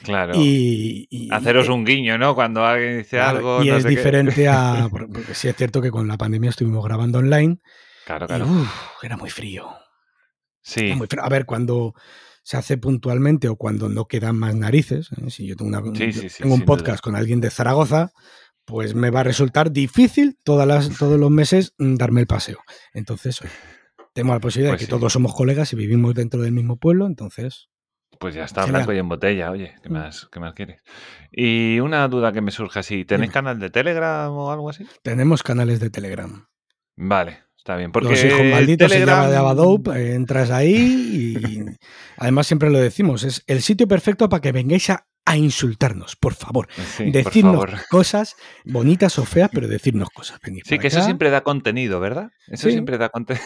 Speaker 2: Claro.
Speaker 3: y, y-
Speaker 2: Haceros
Speaker 3: y-
Speaker 2: un guiño, ¿no? Cuando alguien dice
Speaker 3: claro,
Speaker 2: algo.
Speaker 3: y
Speaker 2: no
Speaker 3: es
Speaker 2: sé qué.
Speaker 3: diferente a. por- Porque sí es cierto que con la pandemia estuvimos grabando online
Speaker 2: Claro,
Speaker 3: y
Speaker 2: claro.
Speaker 3: uf, era muy frío.
Speaker 2: Sí.
Speaker 3: muy. A ver, cuando se hace puntualmente o cuando no quedan más narices, ¿eh? si yo tengo, una-
Speaker 2: Sí,
Speaker 3: yo
Speaker 2: sí, sí,
Speaker 3: tengo un
Speaker 2: duda.
Speaker 3: podcast con alguien de Zaragoza, pues me va a resultar difícil todas las, todos los meses mm, darme el paseo. Entonces, tenemos la posibilidad
Speaker 2: Pues
Speaker 3: de que
Speaker 2: sí.
Speaker 3: todos somos colegas y vivimos dentro del mismo pueblo, entonces
Speaker 2: Pues ya está, blanco y en botella, oye, ¿qué
Speaker 3: Mm.
Speaker 2: más, qué más quieres? Y una duda que me surge así, ¿tenéis
Speaker 3: Dime.
Speaker 2: canal de Telegram o algo así?
Speaker 3: Tenemos canales de Telegram.
Speaker 2: Vale, está bien, porque
Speaker 3: Los hijos malditos se llama de Abadope, eh, entras ahí y además siempre lo decimos, es el sitio perfecto para que vengáis a, a insultarnos, por favor.
Speaker 2: Sí, por
Speaker 3: decirnos
Speaker 2: favor.
Speaker 3: cosas bonitas o feas, pero decirnos cosas. Venid
Speaker 2: Sí, que eso siempre da contenido, ¿verdad? Eso
Speaker 3: Sí.
Speaker 2: siempre da contenido.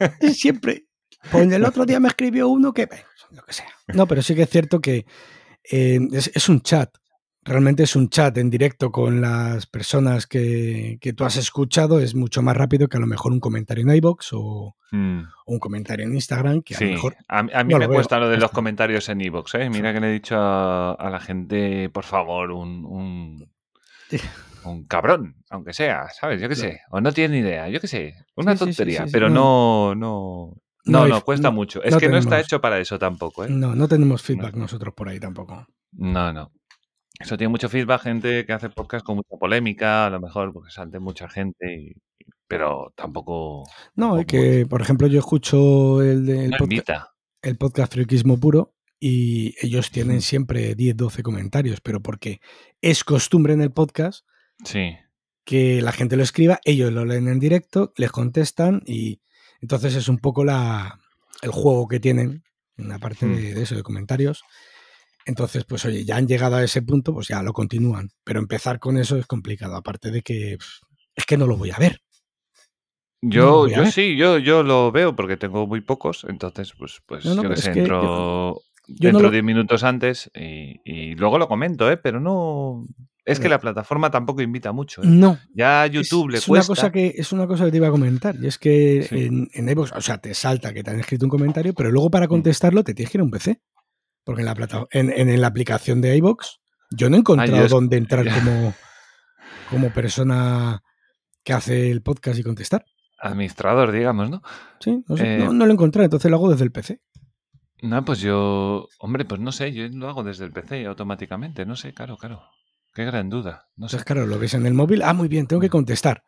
Speaker 3: Siempre. Pues el otro día me escribió uno que. bueno, Lo que sea. No, pero sí que es cierto que eh, es, es un chat. Realmente es un chat en directo con las personas que, que tú has escuchado. Es mucho más rápido que a lo mejor un comentario en iBox o,
Speaker 2: Mm,
Speaker 3: o un comentario en Instagram, que a lo
Speaker 2: sí,
Speaker 3: mejor.
Speaker 2: a, a mí
Speaker 3: no
Speaker 2: me
Speaker 3: lo veo.
Speaker 2: cuesta lo de los comentarios en iVoox, ¿eh? Mira que le he dicho a, a la gente, por favor, un, un, un cabrón, aunque sea, ¿sabes? Yo qué sé. O no tiene ni idea, yo qué sé. Una
Speaker 3: Sí,
Speaker 2: tontería, pero
Speaker 3: no.
Speaker 2: no, no,
Speaker 3: No
Speaker 2: cuesta
Speaker 3: no-
Speaker 2: mucho. Es
Speaker 3: no
Speaker 2: que no está hecho para eso tampoco, ¿eh?
Speaker 3: No, no tenemos feedback nosotros por ahí tampoco.
Speaker 2: No, no. Eso tiene mucho feedback, gente que hace podcast con mucha polémica, a lo mejor porque salte mucha gente, y- pero tampoco.
Speaker 3: No, es que, por ejemplo, yo escucho el, el
Speaker 2: no
Speaker 3: podcast, el podcast Friquismo Puro y ellos tienen siempre 10, 12 comentarios, pero porque es costumbre en el podcast
Speaker 2: Sí.
Speaker 3: que la gente lo escriba, ellos lo leen en directo, les contestan y entonces es un poco la, el juego que tienen, una parte
Speaker 2: Hmm.
Speaker 3: de, de eso, de comentarios. Entonces, pues oye, ya han llegado a ese punto, pues ya lo continúan. Pero empezar con eso es complicado, aparte de que es que no lo voy a ver.
Speaker 2: Yo, yo
Speaker 3: ver.
Speaker 2: sí, yo, yo lo veo porque tengo muy pocos, entonces pues, pues
Speaker 3: No, no,
Speaker 2: yo
Speaker 3: que
Speaker 2: entro,
Speaker 3: yo- yo no
Speaker 2: entro
Speaker 3: lo-
Speaker 2: 10 minutos antes y, y luego lo comento, ¿eh? Pero no... Es que la plataforma tampoco invita mucho, ¿eh?
Speaker 3: No.
Speaker 2: Ya a
Speaker 3: Es-
Speaker 2: YouTube le
Speaker 3: es una
Speaker 2: cuesta.
Speaker 3: cosa que es una cosa que te iba a comentar y es que
Speaker 2: Sí.
Speaker 3: en, en iVoox, o sea, te salta que te han escrito un comentario, pero luego
Speaker 2: Mm.
Speaker 3: para contestarlo te tienes que ir a un PC. Porque en la plata, en, en- en la aplicación de iVoox yo no he encontrado
Speaker 2: Ah, es-
Speaker 3: dónde entrar como, como persona que hace el podcast y contestar.
Speaker 2: Administrador, digamos, ¿no?
Speaker 3: Sí, no, sé,
Speaker 2: Eh,
Speaker 3: no, no lo he encontrado, entonces lo hago desde el PC.
Speaker 2: No, pues yo... Hombre, pues no sé, yo lo hago desde el PC automáticamente, no sé, claro, claro. Qué gran duda, no sé.
Speaker 3: Entonces, claro, lo ves en el móvil, ah, muy bien, tengo que contestar.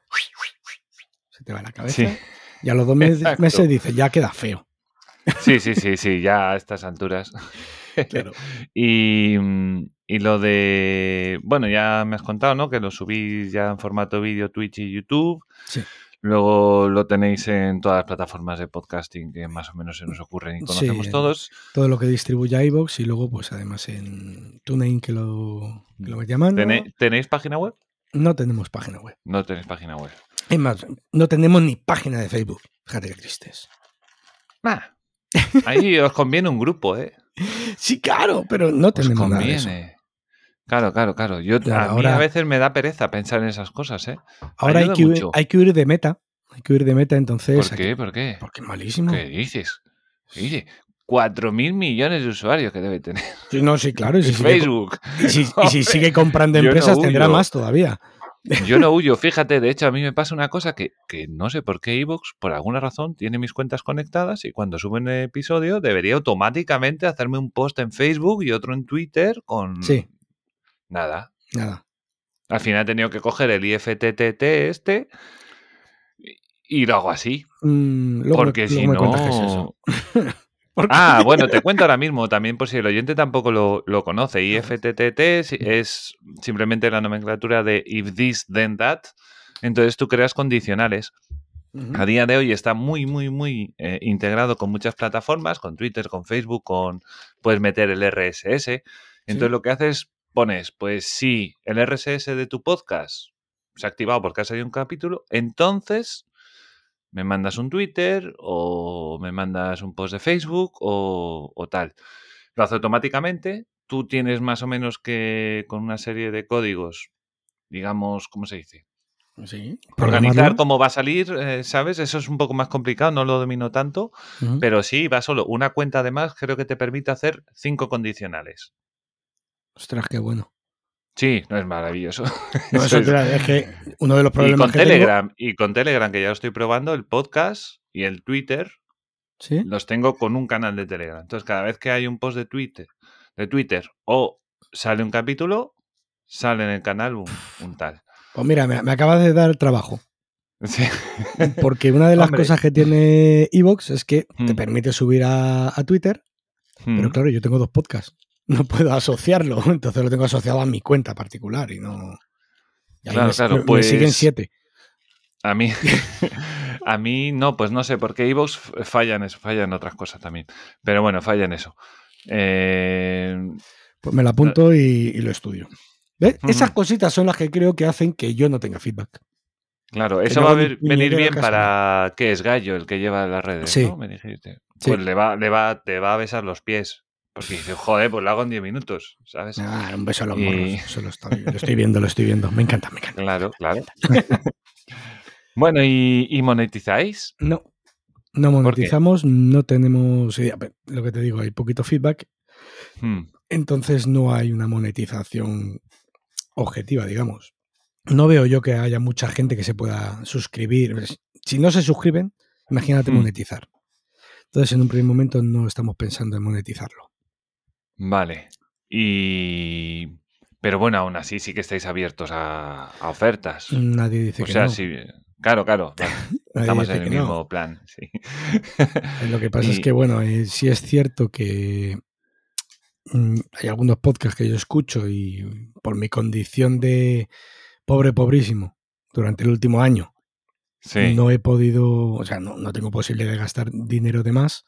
Speaker 3: Se te va la cabeza
Speaker 2: Sí.
Speaker 3: y a los dos mes-
Speaker 2: Exacto.
Speaker 3: meses dices, ya queda feo.
Speaker 2: Sí, sí, sí, sí, ya a estas alturas.
Speaker 3: Claro.
Speaker 2: Y, mm, y lo de, bueno, ya me has contado, ¿no? Que lo subís ya en formato vídeo, Twitch y YouTube.
Speaker 3: Sí.
Speaker 2: Luego lo tenéis en todas las plataformas de podcasting que más o menos se nos ocurren y
Speaker 3: Sí,
Speaker 2: conocemos todos.
Speaker 3: todo lo que distribuye iVoox y luego, pues además en TuneIn que lo, que lo llaman.
Speaker 2: ¿Tené- ¿Tenéis página web?
Speaker 3: No tenemos página web.
Speaker 2: No tenéis página web.
Speaker 3: Es más, no tenemos ni página de Facebook. Fíjate qué tristes.
Speaker 2: Ah, ahí os conviene un grupo, ¿eh?
Speaker 3: Sí, claro, pero no
Speaker 2: Os
Speaker 3: tenemos nada de eso.
Speaker 2: conviene. Claro, claro, claro. Yo,
Speaker 3: Claro,
Speaker 2: a mí
Speaker 3: ahora-
Speaker 2: a veces me da pereza pensar en esas cosas, ¿eh?
Speaker 3: Ahora hay que, huir, hay que huir de meta. Hay que huir de meta, entonces.
Speaker 2: ¿Por
Speaker 3: aquí-
Speaker 2: qué? ¿Por qué?
Speaker 3: Porque es malísimo.
Speaker 2: ¿Qué dices? Oye, 4.000 millones de usuarios que debe tener
Speaker 3: Sí, no, sí, claro. Y si, sigue,
Speaker 2: Facebook.
Speaker 3: y si- y si sigue comprando
Speaker 2: no
Speaker 3: empresas, tendrá más todavía.
Speaker 2: Yo no huyo, fíjate, de hecho a mí me pasa una cosa que, que no sé por qué Evox, por alguna razón, tiene mis cuentas conectadas y cuando sube un episodio debería automáticamente hacerme un post en Facebook y otro en Twitter con...
Speaker 3: Sí.
Speaker 2: Nada.
Speaker 3: Nada.
Speaker 2: Al final he tenido que coger el IFTTT este y- lo hago así.
Speaker 3: Mm, me-
Speaker 2: porque si no... Ah, bueno, te cuento ahora mismo también por si el oyente tampoco lo, lo conoce. IFTTT es simplemente la nomenclatura de if this, then that. Entonces tú creas condicionales. A día de hoy está muy, muy, muy eh, integrado con muchas plataformas, con Twitter, con Facebook, con puedes meter el RSS. Entonces
Speaker 3: Sí.
Speaker 2: lo que haces, pones, pues si el RSS de tu podcast se ha activado porque ha salido un capítulo, entonces me mandas un Twitter o me mandas un post de Facebook o, o tal. Lo hace automáticamente. Tú tienes más o menos que con una serie de códigos, digamos, ¿cómo se dice?
Speaker 3: Sí.
Speaker 2: Organizar cómo va a salir, eh, ¿sabes? Eso es un poco más complicado, no lo domino tanto, pero sí, va solo una cuenta además, creo que te permite hacer cinco condicionales.
Speaker 3: Ostras, qué bueno.
Speaker 2: Sí, no es maravilloso.
Speaker 3: No,
Speaker 2: Eso
Speaker 3: eso
Speaker 2: es-
Speaker 3: que uno de los
Speaker 2: Y
Speaker 3: problemas
Speaker 2: con
Speaker 3: que tengo-
Speaker 2: Telegram, y con Telegram, que ya lo estoy probando, el podcast y el Twitter
Speaker 3: ¿Sí?
Speaker 2: los tengo con un canal de Telegram. Entonces, cada vez que hay un post de Twitter, de Twitter o sale un capítulo, sale en el canal un, un tal.
Speaker 3: Pues mira, me, me acabas de dar trabajo.
Speaker 2: Sí.
Speaker 3: Porque una de las
Speaker 2: Hombre.
Speaker 3: cosas que tiene Evox es que te
Speaker 2: Mm.
Speaker 3: permite subir a, a Twitter Pero
Speaker 2: Mm.
Speaker 3: claro, yo tengo dos podcasts. No puedo asociarlo. Entonces lo tengo asociado a mi cuenta particular y no. y
Speaker 2: Claro,
Speaker 3: me,
Speaker 2: claro,
Speaker 3: me- me siguen
Speaker 2: pues-
Speaker 3: siete.
Speaker 2: A mí, a mí no, pues no sé, porque Evox falla en eso, falla en otras cosas también. Pero bueno, falla en eso. Eh,
Speaker 3: Pues me lo apunto y, y lo estudio. ¿Ves? Esas cositas son las que creo que hacen que yo no tenga feedback.
Speaker 2: claro, eso va a ver- venir bien para ¿qué es Gallo, el que lleva las redes,
Speaker 3: Sí.
Speaker 2: ¿no? Me dijiste.
Speaker 3: Sí.
Speaker 2: Pues le va, le va, te va a besar los pies. Porque dice, joder, pues lo hago en 10 minutos, ¿sabes?
Speaker 3: Ah, un beso a los
Speaker 2: Y-
Speaker 3: morros. Eso lo estoy, lo estoy viendo, lo estoy viendo. Me encanta, me encanta.
Speaker 2: Claro, claro. bueno, ¿y, y monetizáis?
Speaker 3: No, no monetizamos, no tenemos idea. Lo que te digo, hay poquito feedback,
Speaker 2: Hmm,
Speaker 3: entonces no hay una monetización objetiva, digamos. No veo yo que haya mucha gente que se pueda suscribir. Si no se suscriben, imagínate
Speaker 2: Hmm.
Speaker 3: monetizar. Entonces, en un primer momento no estamos pensando en monetizarlo.
Speaker 2: Vale. Y... Pero bueno, aún así sí que estáis abiertos a, a ofertas.
Speaker 3: Nadie dice
Speaker 2: o
Speaker 3: que
Speaker 2: sea,
Speaker 3: no.
Speaker 2: sí. Claro, claro. vale, Estamos en el
Speaker 3: no.
Speaker 2: mismo plan, sí.
Speaker 3: Eh, Lo que pasa es que, bueno, eh, sí es cierto que mm, hay algunos podcasts que yo escucho y por mi condición de pobre, pobrísimo, durante el último año,
Speaker 2: Sí.
Speaker 3: no he podido, o sea, no, no tengo posibilidad de gastar dinero de más.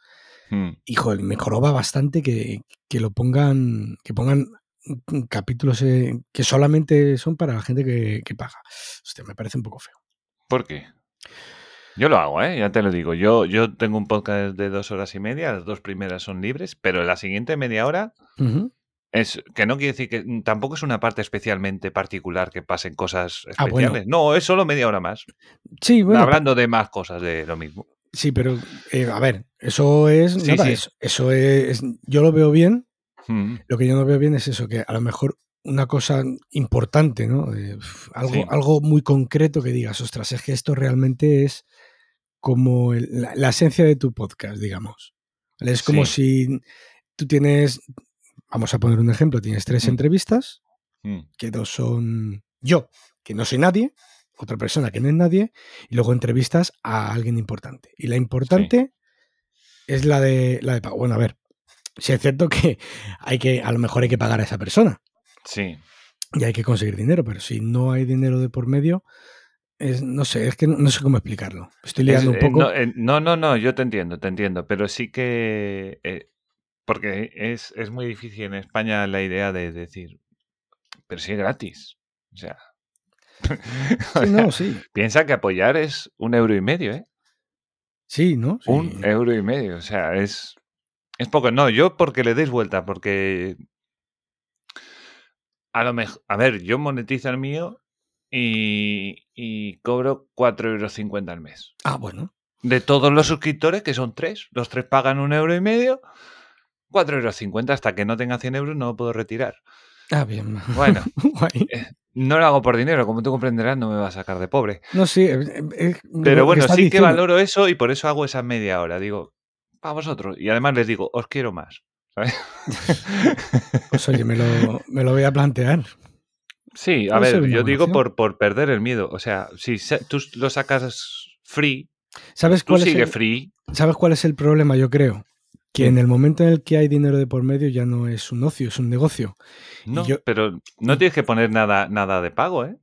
Speaker 2: Hmm,
Speaker 3: Y, joder, me joroba bastante que, que lo pongan, que pongan capítulos eh, que solamente son para la gente que, que paga. Hostia, me parece un poco feo.
Speaker 2: ¿Por qué? Yo lo hago, ¿eh? Ya te lo digo. Yo, yo tengo un podcast de dos horas y media, las dos primeras son libres, pero la siguiente media hora es que no quiere decir que tampoco es una parte especialmente particular que pasen cosas
Speaker 3: Ah, bueno.
Speaker 2: especiales. No, es solo media hora más.
Speaker 3: Sí, bueno,
Speaker 2: hablando de más cosas de lo mismo.
Speaker 3: Sí, pero eh, a ver, eso es.
Speaker 2: Sí,
Speaker 3: nada,
Speaker 2: sí.
Speaker 3: Eso, eso es. Yo lo veo bien.
Speaker 2: Hmm,
Speaker 3: Lo que yo no veo bien es eso, que a lo mejor una cosa importante, ¿no? Algo,
Speaker 2: Sí.
Speaker 3: algo muy concreto que digas, ostras, es que esto realmente es como el- la, la esencia de tu podcast, digamos. ¿Vale? Es como si tú tienes, vamos a poner un ejemplo, tienes tres
Speaker 2: Mm.
Speaker 3: entrevistas,
Speaker 2: hmm.
Speaker 3: que dos son yo, que no soy nadie, otra persona que no es nadie, y luego entrevistas a alguien importante. Y la importante es la de la de pago. Bueno, a ver, si es cierto que hay que, a lo mejor hay que pagar a esa persona
Speaker 2: Sí.
Speaker 3: y hay que conseguir dinero, pero si no hay dinero de por medio, es, no sé, es que no, no sé cómo explicarlo. Estoy
Speaker 2: Es-
Speaker 3: liando un
Speaker 2: eh,
Speaker 3: poco.
Speaker 2: no, eh, no, no, no, yo te entiendo, te entiendo, pero sí que... eh, porque es, es muy difícil en España la idea de decir, pero si es gratis. O sea... o
Speaker 3: Sí,
Speaker 2: sea,
Speaker 3: no, sí.
Speaker 2: Piensa que apoyar es un euro y medio, ¿eh?
Speaker 3: Sí, ¿no? Sí.
Speaker 2: Un euro y medio. O sea, es, es poco. No, yo porque le deis vuelta, porque a lo mejor, a ver, yo monetizo el mío y, y cobro 4,50 euros al mes.
Speaker 3: Ah, bueno.
Speaker 2: De todos los suscriptores, que son tres, los tres pagan un euro y medio, 4,50 euros. Hasta que no tenga 100 euros no lo puedo retirar.
Speaker 3: Ah, bien.
Speaker 2: Bueno,
Speaker 3: Guay.
Speaker 2: No lo hago por dinero, como tú comprenderás, no me va a sacar de pobre.
Speaker 3: No, sí. eh, eh, lo
Speaker 2: Pero bueno, sí que valoro eso y por eso hago esa media hora. Digo, para vosotros. Y además les digo, os quiero más. ¿sabes?
Speaker 3: Pues oye, me lo, me lo voy a plantear.
Speaker 2: sí, a ver, yo digo por, por perder el miedo. O sea, si tú lo sacas free,
Speaker 3: ¿Sabes
Speaker 2: tú
Speaker 3: cuál, es
Speaker 2: sigue
Speaker 3: el,
Speaker 2: free.
Speaker 3: ¿Sabes cuál es el problema? Yo creo que en el momento en el que hay dinero de por medio ya no es un ocio, es un negocio.
Speaker 2: No,
Speaker 3: yo-
Speaker 2: pero no tienes que poner nada, nada de pago, ¿eh?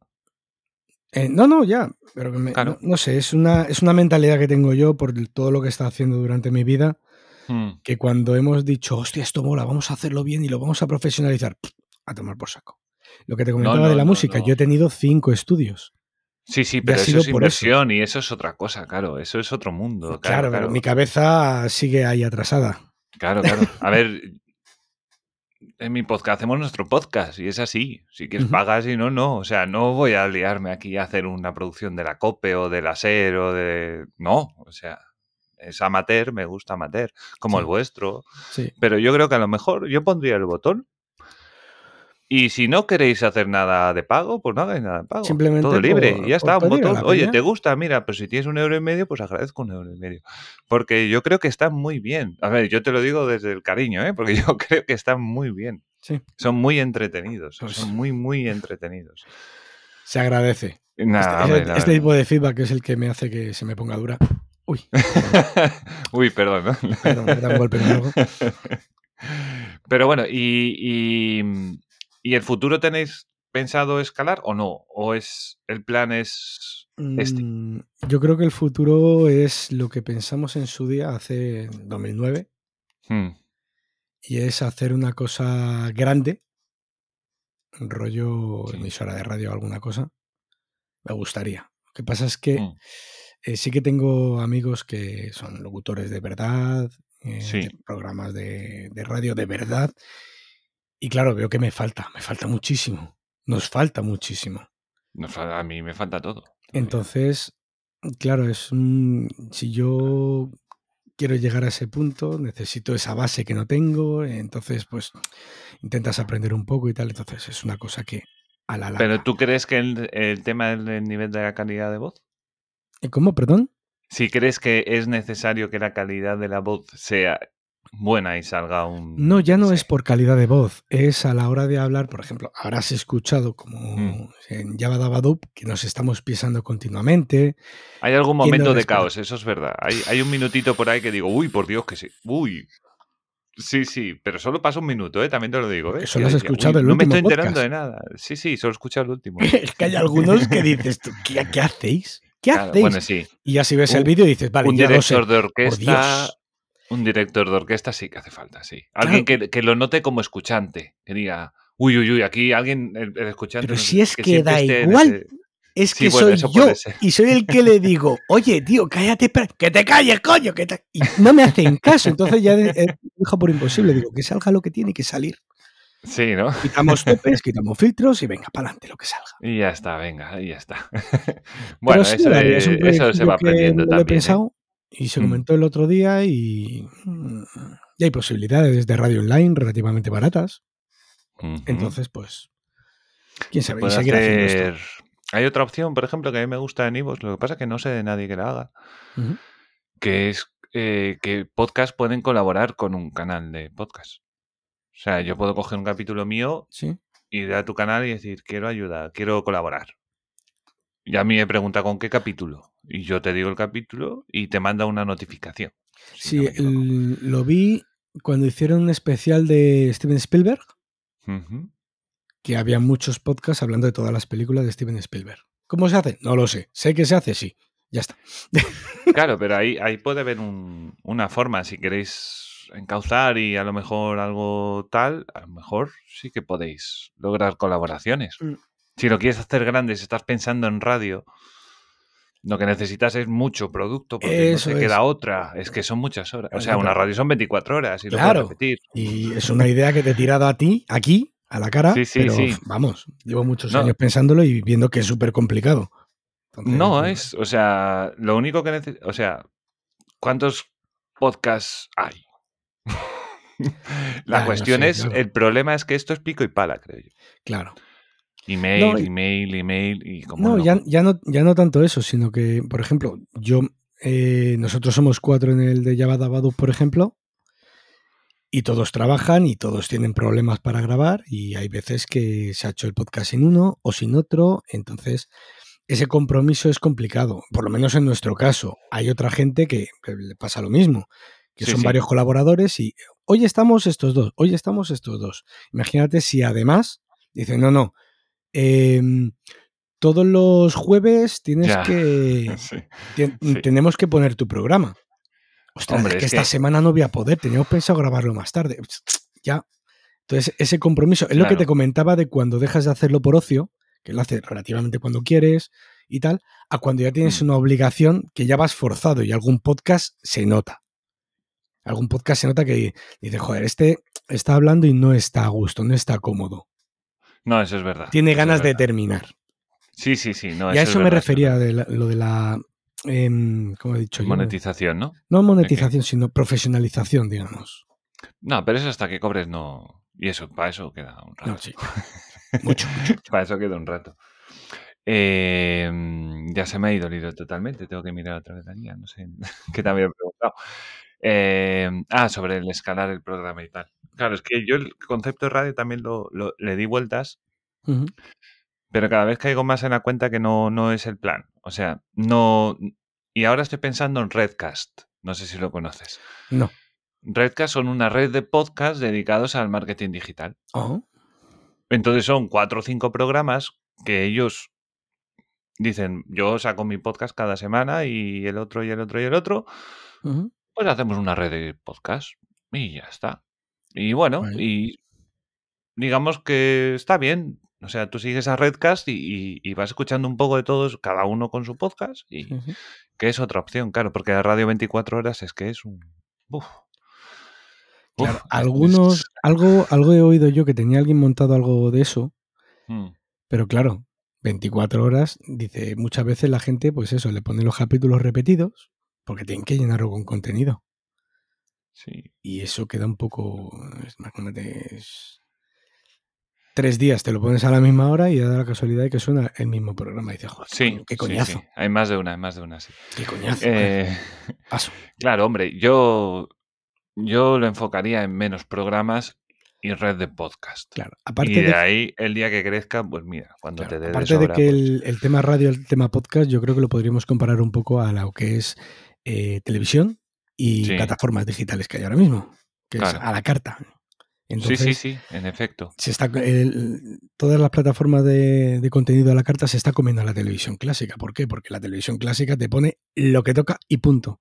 Speaker 3: Eh, no, no, ya. Pero que me-
Speaker 2: Claro.
Speaker 3: no, no sé, es una, es una mentalidad que tengo yo por todo lo que he estado haciendo durante mi vida,
Speaker 2: Hmm,
Speaker 3: que cuando hemos dicho, hostia, esto mola, vamos a hacerlo bien y lo vamos a profesionalizar, a tomar por saco. Lo que te comentaba
Speaker 2: no,
Speaker 3: de la música, yo he tenido cinco estudios.
Speaker 2: Sí, sí, pero eso es
Speaker 3: eso.
Speaker 2: inversión y eso es otra cosa, claro. Eso es otro mundo.
Speaker 3: Claro,
Speaker 2: Claro,
Speaker 3: pero
Speaker 2: claro.
Speaker 3: mi cabeza sigue ahí atrasada.
Speaker 2: Claro, claro. A ver, en mi podcast hacemos nuestro podcast y es así. Si quieres
Speaker 3: Ujú.
Speaker 2: pagas y no, no. O sea, no voy a liarme aquí a hacer una producción de la COPE o de la SER o de... No, o sea, es amateur, me gusta amateur, como
Speaker 3: Sí.
Speaker 2: el vuestro.
Speaker 3: Sí.
Speaker 2: Pero yo creo que a lo mejor yo pondría el botón. Y si no queréis hacer nada de pago, pues no hagáis nada de pago.
Speaker 3: Simplemente
Speaker 2: Todo libre.
Speaker 3: por-
Speaker 2: y ya está, un botón. Oye. ¿te gusta? Mira, pues si tienes un euro y medio, pues agradezco un euro y medio. Porque yo creo que están muy bien. A ver, yo te lo digo desde el cariño, ¿eh? Porque yo creo que están muy bien.
Speaker 3: Sí.
Speaker 2: Son muy entretenidos.
Speaker 3: Pues-
Speaker 2: Son muy, muy entretenidos.
Speaker 3: Se agradece.
Speaker 2: Nada,
Speaker 3: este, este- este tipo de feedback es el que me hace que se me ponga dura. Uy,
Speaker 2: Uy, perdón, ¿no?
Speaker 3: perdón, me da un golpe en algo.
Speaker 2: Pero bueno, y, y, ¿y el futuro tenéis pensado escalar o no? ¿O es el plan es este?
Speaker 3: Mm, Yo creo que el futuro es lo que pensamos en su día hace 2009
Speaker 2: Hmm,
Speaker 3: y es hacer una cosa grande, rollo
Speaker 2: Sí.
Speaker 3: emisora de radio o alguna cosa. Me gustaría. Lo que pasa es que
Speaker 2: hmm,
Speaker 3: eh, sí que tengo amigos que son locutores de verdad, eh,
Speaker 2: Sí.
Speaker 3: de programas de, de radio de verdad. Y claro, veo que me falta, me falta muchísimo. Nos falta muchísimo.
Speaker 2: nos a mí me falta todo.
Speaker 3: Entonces, claro, es un, si yo quiero llegar a ese punto, necesito esa base que no tengo, entonces pues intentas aprender un poco y tal, entonces es una cosa que a la larga.
Speaker 2: Pero tú crees que el, el tema es el nivel de la calidad de voz?
Speaker 3: ¿Eh, ¿Cómo, perdón?
Speaker 2: Si crees que es necesario que la calidad de la voz sea buena y salga un...
Speaker 3: No, ya no
Speaker 2: sí.
Speaker 3: es por calidad de voz, es a la hora de hablar, por ejemplo, habrás escuchado como
Speaker 2: Mm.
Speaker 3: en Java Dabadub que nos estamos pisando continuamente.
Speaker 2: Hay algún
Speaker 3: ¿Quién no
Speaker 2: momento de caos, eso es verdad. Hay, hay un minutito por ahí que digo, uy, por Dios que sí. Uy. Sí, sí, pero solo pasa un minuto, ¿eh? también te lo digo. ¿eh?
Speaker 3: Que solo has escuchado
Speaker 2: "Uy,
Speaker 3: el
Speaker 2: No me
Speaker 3: último
Speaker 2: estoy enterando
Speaker 3: podcast".
Speaker 2: de nada. Sí, sí, solo he escuchado el último.
Speaker 3: es que hay algunos que dices tú, ¿qué, qué hacéis? ¿Qué
Speaker 2: Claro,
Speaker 3: hacéis?
Speaker 2: bueno, sí.
Speaker 3: y ya si ves el vídeo dices, vale,
Speaker 2: un
Speaker 3: ya lo sé.
Speaker 2: director de orquesta. Un director de orquesta sí que hace falta, sí. Alguien que, que lo note como escuchante. Que diga, uy, uy, uy, aquí alguien, el, el escuchante.
Speaker 3: Pero
Speaker 2: no
Speaker 3: si es que da
Speaker 2: esté en
Speaker 3: igual.
Speaker 2: ese-
Speaker 3: Es
Speaker 2: Sí,
Speaker 3: que
Speaker 2: bueno,
Speaker 3: soy yo y soy el que le digo, oye, tío, cállate, espera, que te calles, coño, que te-". Y no me hacen caso, entonces ya de- eh, dejo por imposible, digo, que salga lo que tiene que salir.
Speaker 2: Sí, ¿no?
Speaker 3: Quitamos topes, quitamos filtros y venga, para adelante lo que salga.
Speaker 2: Y ya está, venga, y ya está. bueno,
Speaker 3: sí,
Speaker 2: eso,
Speaker 3: es
Speaker 2: eso se va aprendiendo
Speaker 3: no lo he
Speaker 2: también. ¿eh?
Speaker 3: pensado y se
Speaker 2: Mm.
Speaker 3: comentó el otro día y, mm, y hay posibilidades de radio online relativamente baratas. Entonces, pues, quién sabe,
Speaker 2: puede hacer... Hay otra opción, por ejemplo, que a mí me gusta en Ivos, lo que pasa es que no sé de nadie que la haga, que es eh, que podcasts pueden colaborar con un canal de podcast. O sea, yo puedo coger un capítulo mío,
Speaker 3: Sí.
Speaker 2: ir a tu canal y decir, quiero ayuda, quiero colaborar. Y a mí me pregunta con qué capítulo. Y yo te digo el capítulo y te manda una notificación. si
Speaker 3: Sí,
Speaker 2: no
Speaker 3: lo vi cuando hicieron un especial de Steven Spielberg, que había muchos podcasts hablando de todas las películas de Steven Spielberg. ¿Cómo se hace? No lo sé. Sé que se hace, sí. Ya está.
Speaker 2: Claro, pero ahí, ahí puede haber un- una forma, si queréis encauzar y a lo mejor algo tal, a lo mejor sí que podéis lograr colaboraciones.
Speaker 3: Mm.
Speaker 2: Si lo quieres hacer grande, si estás pensando en radio, lo que necesitas es mucho producto, porque
Speaker 3: Eso
Speaker 2: no te
Speaker 3: es.
Speaker 2: queda otra. Es que son muchas horas. O sea, una radio son 24 horas y lo
Speaker 3: Claro.
Speaker 2: repetir.
Speaker 3: Y es una idea que te he tirado a ti, aquí, a la cara.
Speaker 2: Sí, sí,
Speaker 3: pero
Speaker 2: sí.
Speaker 3: vamos, llevo muchos
Speaker 2: No.
Speaker 3: años pensándolo y viendo que es súper complicado. Entonces,
Speaker 2: No, es, o sea, lo único que necesitas, o sea, ¿cuántos podcasts hay? La
Speaker 3: no
Speaker 2: cuestión
Speaker 3: sé,
Speaker 2: es,
Speaker 3: claro.
Speaker 2: el problema es que esto es pico y pala, creo yo.
Speaker 3: Claro.
Speaker 2: Email,
Speaker 3: No,
Speaker 2: email, email y como
Speaker 3: No, ya, ya no, ya no tanto eso, sino que, por ejemplo, yo, eh, nosotros somos cuatro en el de Java Dabadu, por ejemplo, y todos trabajan y todos tienen problemas para grabar y hay veces que se ha hecho el podcast sin uno o sin otro, entonces ese compromiso es complicado, por lo menos en nuestro caso. Hay otra gente que que le pasa lo mismo, que
Speaker 2: Sí,
Speaker 3: son
Speaker 2: sí.
Speaker 3: varios colaboradores y hoy estamos estos dos, hoy estamos estos dos. Imagínate si además dicen, no, no, em, todos los jueves tienes
Speaker 2: Ya.
Speaker 3: que
Speaker 2: Sí.
Speaker 3: Tien-
Speaker 2: Sí.
Speaker 3: Tenemos que poner tu programa. Ostras,
Speaker 2: Hombre,
Speaker 3: es que
Speaker 2: es
Speaker 3: esta
Speaker 2: que-
Speaker 3: semana no voy a poder, teníamos pensado grabarlo más tarde. Ya. Entonces, ese compromiso es lo que te comentaba de cuando dejas de hacerlo por ocio, que lo haces relativamente cuando quieres y tal, a cuando ya tienes
Speaker 2: Mm.
Speaker 3: una obligación que ya vas forzado y algún podcast se nota. Algún podcast se nota que dice, joder, este está hablando y no está a gusto, no está cómodo.
Speaker 2: No, eso es verdad.
Speaker 3: Tiene ganas de terminar.
Speaker 2: Sí, sí, sí. No,
Speaker 3: y a
Speaker 2: eso es
Speaker 3: eso me
Speaker 2: verdad,
Speaker 3: refería de la- lo de la... em, ¿Cómo he dicho yo?
Speaker 2: Monetización, ¿no?
Speaker 3: No monetización, sino profesionalización, digamos.
Speaker 2: No, pero eso hasta que cobres no. Y eso, para eso queda un rato.
Speaker 3: No, sí. Mucho, mucho.
Speaker 2: Para eso queda un rato. Eh, ya se me ha ido el hilo totalmente. Tengo que mirar otra vez la guía. No sé qué te había preguntado. Eh, ah, sobre el escalar el programa y tal. Claro, es que yo el concepto de radio también lo, lo- le di vueltas, pero cada vez caigo más en la cuenta que no, no es el plan. O sea, no. Y ahora estoy pensando en Redcast. No sé si lo conoces.
Speaker 3: No.
Speaker 2: Redcast son una red de podcasts dedicados al marketing digital.
Speaker 3: Oh,
Speaker 2: Entonces son cuatro o cinco programas que ellos dicen, yo saco mi podcast cada semana y el otro y el otro y el otro, pues hacemos una red de podcast y ya está. Y bueno, y digamos que está bien. O sea, tú sigues a Redcast y, y- y vas escuchando un poco de todos, cada uno con su podcast, y que es otra opción, claro, porque la radio 24 horas es que es un... uf.
Speaker 3: Claro,
Speaker 2: Uf, es-
Speaker 3: algunos, algo, algo he oído yo que tenía alguien montado algo de eso,
Speaker 2: Mm,
Speaker 3: pero claro, 24 horas, dice, muchas veces la gente, pues eso, le pone los capítulos repetidos, porque tienen que llenarlo con contenido.
Speaker 2: Sí.
Speaker 3: Y eso queda un poco. Imagínate. es- Tres días te lo pones a la misma hora y da la casualidad de que suena el mismo programa. Y dices, joder,
Speaker 2: Sí,
Speaker 3: qué coñazo.
Speaker 2: sí. Hay más de una, hay más de una, sí.
Speaker 3: Qué coñazo.
Speaker 2: Eh,
Speaker 3: Paso.
Speaker 2: claro, hombre, yo, yo lo enfocaría en menos programas y red de podcast.
Speaker 3: Claro.
Speaker 2: Y
Speaker 3: Aparte
Speaker 2: de
Speaker 3: de,
Speaker 2: ahí, el día que crezca, pues mira, cuando
Speaker 3: claro,
Speaker 2: te dé
Speaker 3: aparte de que
Speaker 2: pues-
Speaker 3: el, el tema radio, el tema podcast, yo creo que lo podríamos comparar un poco a lo que es eh, televisión y
Speaker 2: Sí.
Speaker 3: plataformas digitales que hay ahora mismo, que es
Speaker 2: Claro.
Speaker 3: a la carta.
Speaker 2: Sí,
Speaker 3: Entonces,
Speaker 2: sí, sí, en efecto.
Speaker 3: se está, el- todas las plataformas de, de contenido a la carta se está comiendo a la televisión clásica. ¿Por qué? Porque la televisión clásica te pone lo que toca y punto.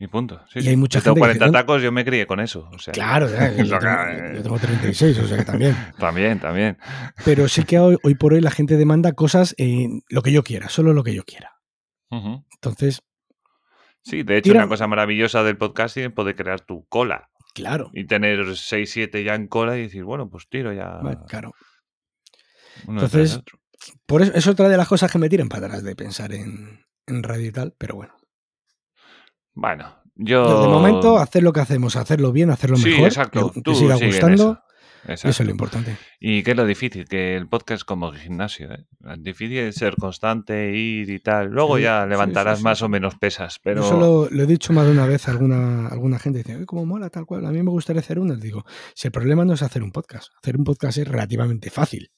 Speaker 2: Y punto. Sí,
Speaker 3: Y
Speaker 2: sí.
Speaker 3: hay mucha
Speaker 2: Yo tengo
Speaker 3: gente dice,
Speaker 2: 40
Speaker 3: "No".
Speaker 2: tacos, yo me crié con eso. O sea,
Speaker 3: Claro, ya, yo, tengo, yo tengo 36, o sea que también.
Speaker 2: También, también.
Speaker 3: Pero sí que hoy, hoy por hoy la gente demanda cosas en lo que yo quiera, solo lo que yo quiera. Entonces,
Speaker 2: Sí, de hecho,
Speaker 3: Tira-
Speaker 2: una cosa maravillosa del podcasting es poder crear tu cola
Speaker 3: claro,
Speaker 2: y tener 6, 7 ya en cola y decir, bueno, pues tiro ya
Speaker 3: claro.
Speaker 2: uno
Speaker 3: Entonces. Por eso es otra de las cosas que me tiran para atrás de pensar en, en radio y tal, pero bueno.
Speaker 2: Bueno, yo.
Speaker 3: De momento, hacer lo que hacemos, hacerlo bien, hacerlo
Speaker 2: sí,
Speaker 3: mejor,
Speaker 2: exacto.
Speaker 3: que, que
Speaker 2: Tú
Speaker 3: siga
Speaker 2: sigue en
Speaker 3: gustando,
Speaker 2: eso.
Speaker 3: eso es lo importante.
Speaker 2: Y que es lo difícil, que el podcast es como gimnasio, ¿eh? Es difícil es ser constante, ir y tal. Luego
Speaker 3: Sí,
Speaker 2: ya levantarás
Speaker 3: sí, sí,
Speaker 2: más o menos pesas, pero
Speaker 3: solo lo he dicho más de una vez a alguna, alguna gente, dice, "Uy, cómo mola tal cual, a mí me gustaría hacer uno. Digo, si el problema no es hacer un podcast, hacer un podcast es relativamente fácil,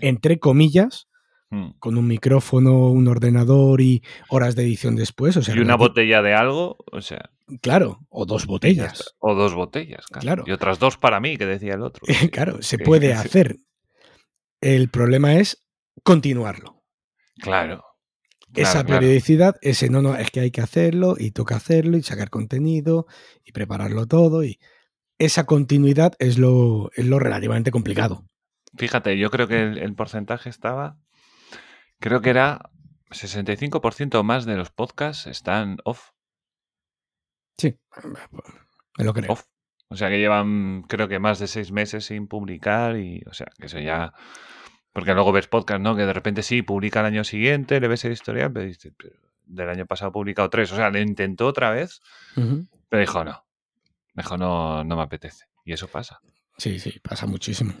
Speaker 3: entre comillas,
Speaker 2: Mm.
Speaker 3: con un micrófono, un ordenador y horas de edición después. O sea,
Speaker 2: y una botella de algo, o sea,
Speaker 3: Claro, o dos botellas.
Speaker 2: o dos botellas, claro.
Speaker 3: Claro.
Speaker 2: Y otras dos para mí, que decía el otro.
Speaker 3: claro, se puede hacer. El problema es continuarlo.
Speaker 2: Claro.
Speaker 3: Esa
Speaker 2: claro.
Speaker 3: periodicidad, ese no, no, es que hay que hacerlo y toca hacerlo y sacar contenido y prepararlo todo. Y esa continuidad es lo, es lo relativamente complicado.
Speaker 2: Fíjate, yo creo que el, el porcentaje estaba, creo que era 65% más de los podcasts están off.
Speaker 3: Sí, me lo creo.
Speaker 2: off. O sea que llevan, creo que más de seis meses sin publicar y, o sea, que eso ya... Porque luego ves podcast, ¿no? Que de repente sí, publica el año siguiente, le ves el historial, pero dices, "Pero del año pasado ha publicado tres. O sea, le intentó otra vez, pero dijo no. Dijo no, no me apetece. Y eso pasa.
Speaker 3: Sí, sí, pasa muchísimo.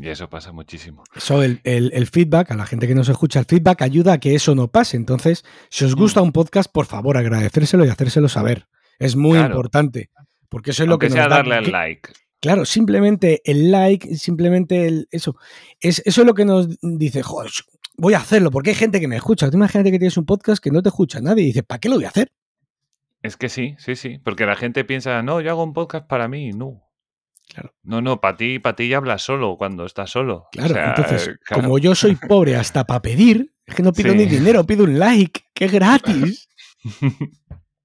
Speaker 2: Y eso pasa muchísimo.
Speaker 3: Eso, el, el- el feedback, a la gente que nos escucha, el feedback ayuda a que eso no pase. Entonces, si os gusta
Speaker 2: Mm.
Speaker 3: un podcast, por favor, agradecérselo y hacérselo saber. Es muy
Speaker 2: Claro.
Speaker 3: importante. Porque eso es lo que nos
Speaker 2: sea
Speaker 3: da-
Speaker 2: darle al like.
Speaker 3: Claro, simplemente el like, simplemente el, eso. Es, eso es lo que nos dice, joder, voy a hacerlo, porque hay gente que me escucha. Tú imagínate que tienes un podcast que no te escucha nadie y dices, ¿para qué lo voy a hacer?
Speaker 2: Es que sí, sí, sí. Porque la gente piensa, no, yo hago un podcast para mí. No.
Speaker 3: Claro.
Speaker 2: No, no, para ti, para ti ya hablas solo cuando estás solo. O
Speaker 3: Claro,
Speaker 2: sea,
Speaker 3: entonces,
Speaker 2: eh, claro.
Speaker 3: como yo soy pobre hasta para pedir, es que no pido
Speaker 2: Sí.
Speaker 3: ni dinero, pido un like, que es gratis.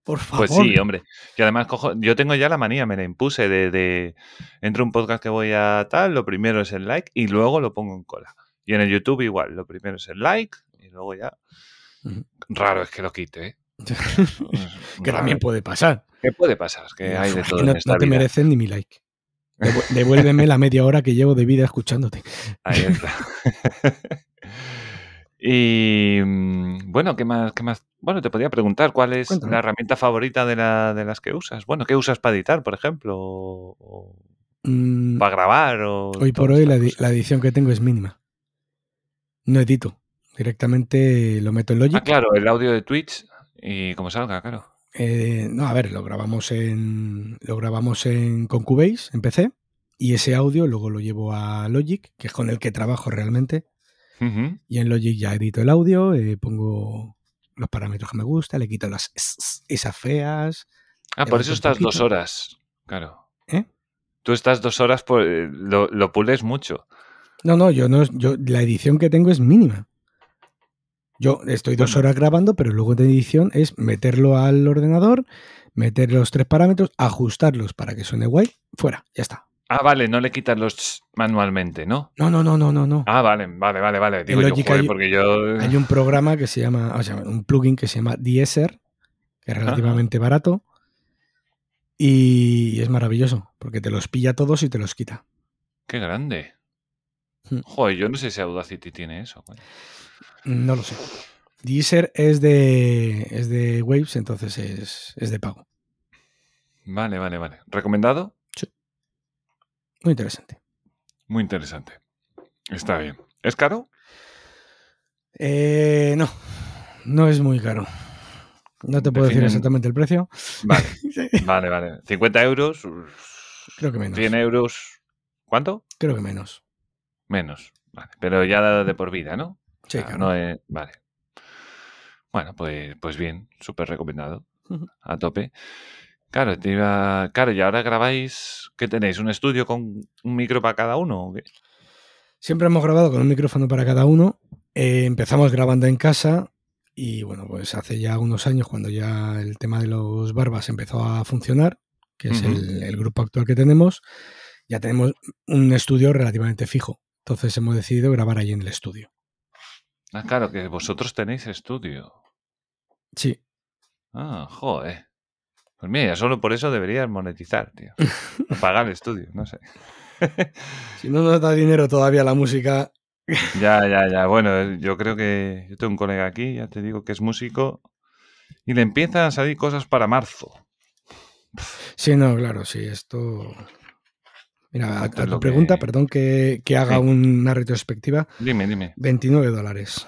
Speaker 3: Por favor.
Speaker 2: Pues sí, hombre. Y además, cojo, yo tengo ya la manía, me la impuse de, de entro un podcast que voy a tal, lo primero es el like y luego lo pongo en cola. Y en el YouTube igual, lo primero es el like y luego ya. Raro es que lo quite, ¿eh?
Speaker 3: que
Speaker 2: Raro.
Speaker 3: también puede pasar.
Speaker 2: ¿Qué puede pasar? Es que hay de todo
Speaker 3: que no,
Speaker 2: en esta
Speaker 3: no te
Speaker 2: vida.
Speaker 3: merecen ni mi like. Devu- Devuélveme la media hora que llevo de vida escuchándote.
Speaker 2: Ahí está. y mm, bueno, ¿qué más, ¿qué más? Bueno, te podría preguntar cuál es
Speaker 3: Cuéntame.
Speaker 2: la herramienta favorita de, la, de las que usas. Bueno, ¿qué usas para editar, por ejemplo? O, o
Speaker 3: Mm,
Speaker 2: para grabar. O
Speaker 3: hoy por hoy la, la edición que tengo es mínima. No edito. Directamente lo meto en Logic.
Speaker 2: Ah, claro, el audio de Twitch y como salga, claro.
Speaker 3: Eh, no, a ver, lo grabamos en. Lo grabamos en con Cubase, en PC. Y ese audio luego lo llevo a Logic, que es con el que trabajo realmente. Y en Logic ya edito el audio, eh, pongo los parámetros que me gustan, le quito las esas feas.
Speaker 2: Ah, por eso estás dos horas Claro.
Speaker 3: ¿Eh?
Speaker 2: Tú estás dos horas, por, eh, lo, lo pules mucho.
Speaker 3: No, no, yo no, yo la edición que tengo es mínima. Yo estoy dos horas grabando, pero luego de edición es meterlo al ordenador, meter los tres parámetros, ajustarlos para que suene guay, fuera, ya está.
Speaker 2: Ah, vale, no le quitas los manualmente, ¿no?
Speaker 3: No, no, no, no, no, no.
Speaker 2: Ah, vale, vale, vale, vale. Digo yo, joder,
Speaker 3: hay-
Speaker 2: porque yo...
Speaker 3: Hay un programa que se llama, o sea, un plugin que se llama Deezer, que es relativamente barato y es maravilloso, porque te los pilla todos y te los quita.
Speaker 2: Qué grande.
Speaker 3: Hmm.
Speaker 2: Joder, yo no sé si Audacity tiene eso. güey.
Speaker 3: No lo sé. Deezer es de, es de Waves, entonces es, es de pago.
Speaker 2: Vale, vale, vale. ¿Recomendado?
Speaker 3: Muy interesante.
Speaker 2: Muy interesante. Está bien. ¿Es caro?
Speaker 3: Eh, no, no es muy caro. No te puedo decir exactamente el precio.
Speaker 2: Vale, vale, vale. 50 euros,
Speaker 3: Creo que menos.
Speaker 2: 100 euros. ¿Cuánto?
Speaker 3: Creo que menos.
Speaker 2: Menos. Vale. Pero ya de por vida, ¿no?
Speaker 3: Sí,
Speaker 2: Ah,
Speaker 3: claro.
Speaker 2: no es- Vale. Bueno, pues, pues bien, súper recomendado. A tope. Claro, te iba... claro, y ahora grabáis. ¿Qué tenéis? ¿Un estudio con un micro para cada uno? o qué?
Speaker 3: Siempre hemos grabado con un micrófono para cada uno. Eh, empezamos grabando en casa y bueno, pues hace ya unos años cuando ya el tema de los barbas empezó a funcionar, que es el, el grupo actual que tenemos, ya tenemos un estudio relativamente fijo. Entonces hemos decidido grabar ahí en el estudio.
Speaker 2: Ah, claro, que vosotros tenéis estudio.
Speaker 3: Sí,
Speaker 2: Ah, joder. Pues mira, ya solo por eso deberías monetizar, tío. O pagar el estudio, no sé.
Speaker 3: si no nos da dinero todavía la música,
Speaker 2: Ya, ya, ya. Bueno, eh, yo creo que yo tengo un colega aquí, ya te digo que es músico, y le empiezan a salir cosas para marzo.
Speaker 3: sí, no, claro, sí, esto... Mira, a, tu pregunta,
Speaker 2: que-
Speaker 3: perdón que, que haga
Speaker 2: Sí.
Speaker 3: una retrospectiva,
Speaker 2: Dime, dime.
Speaker 3: 29 dólares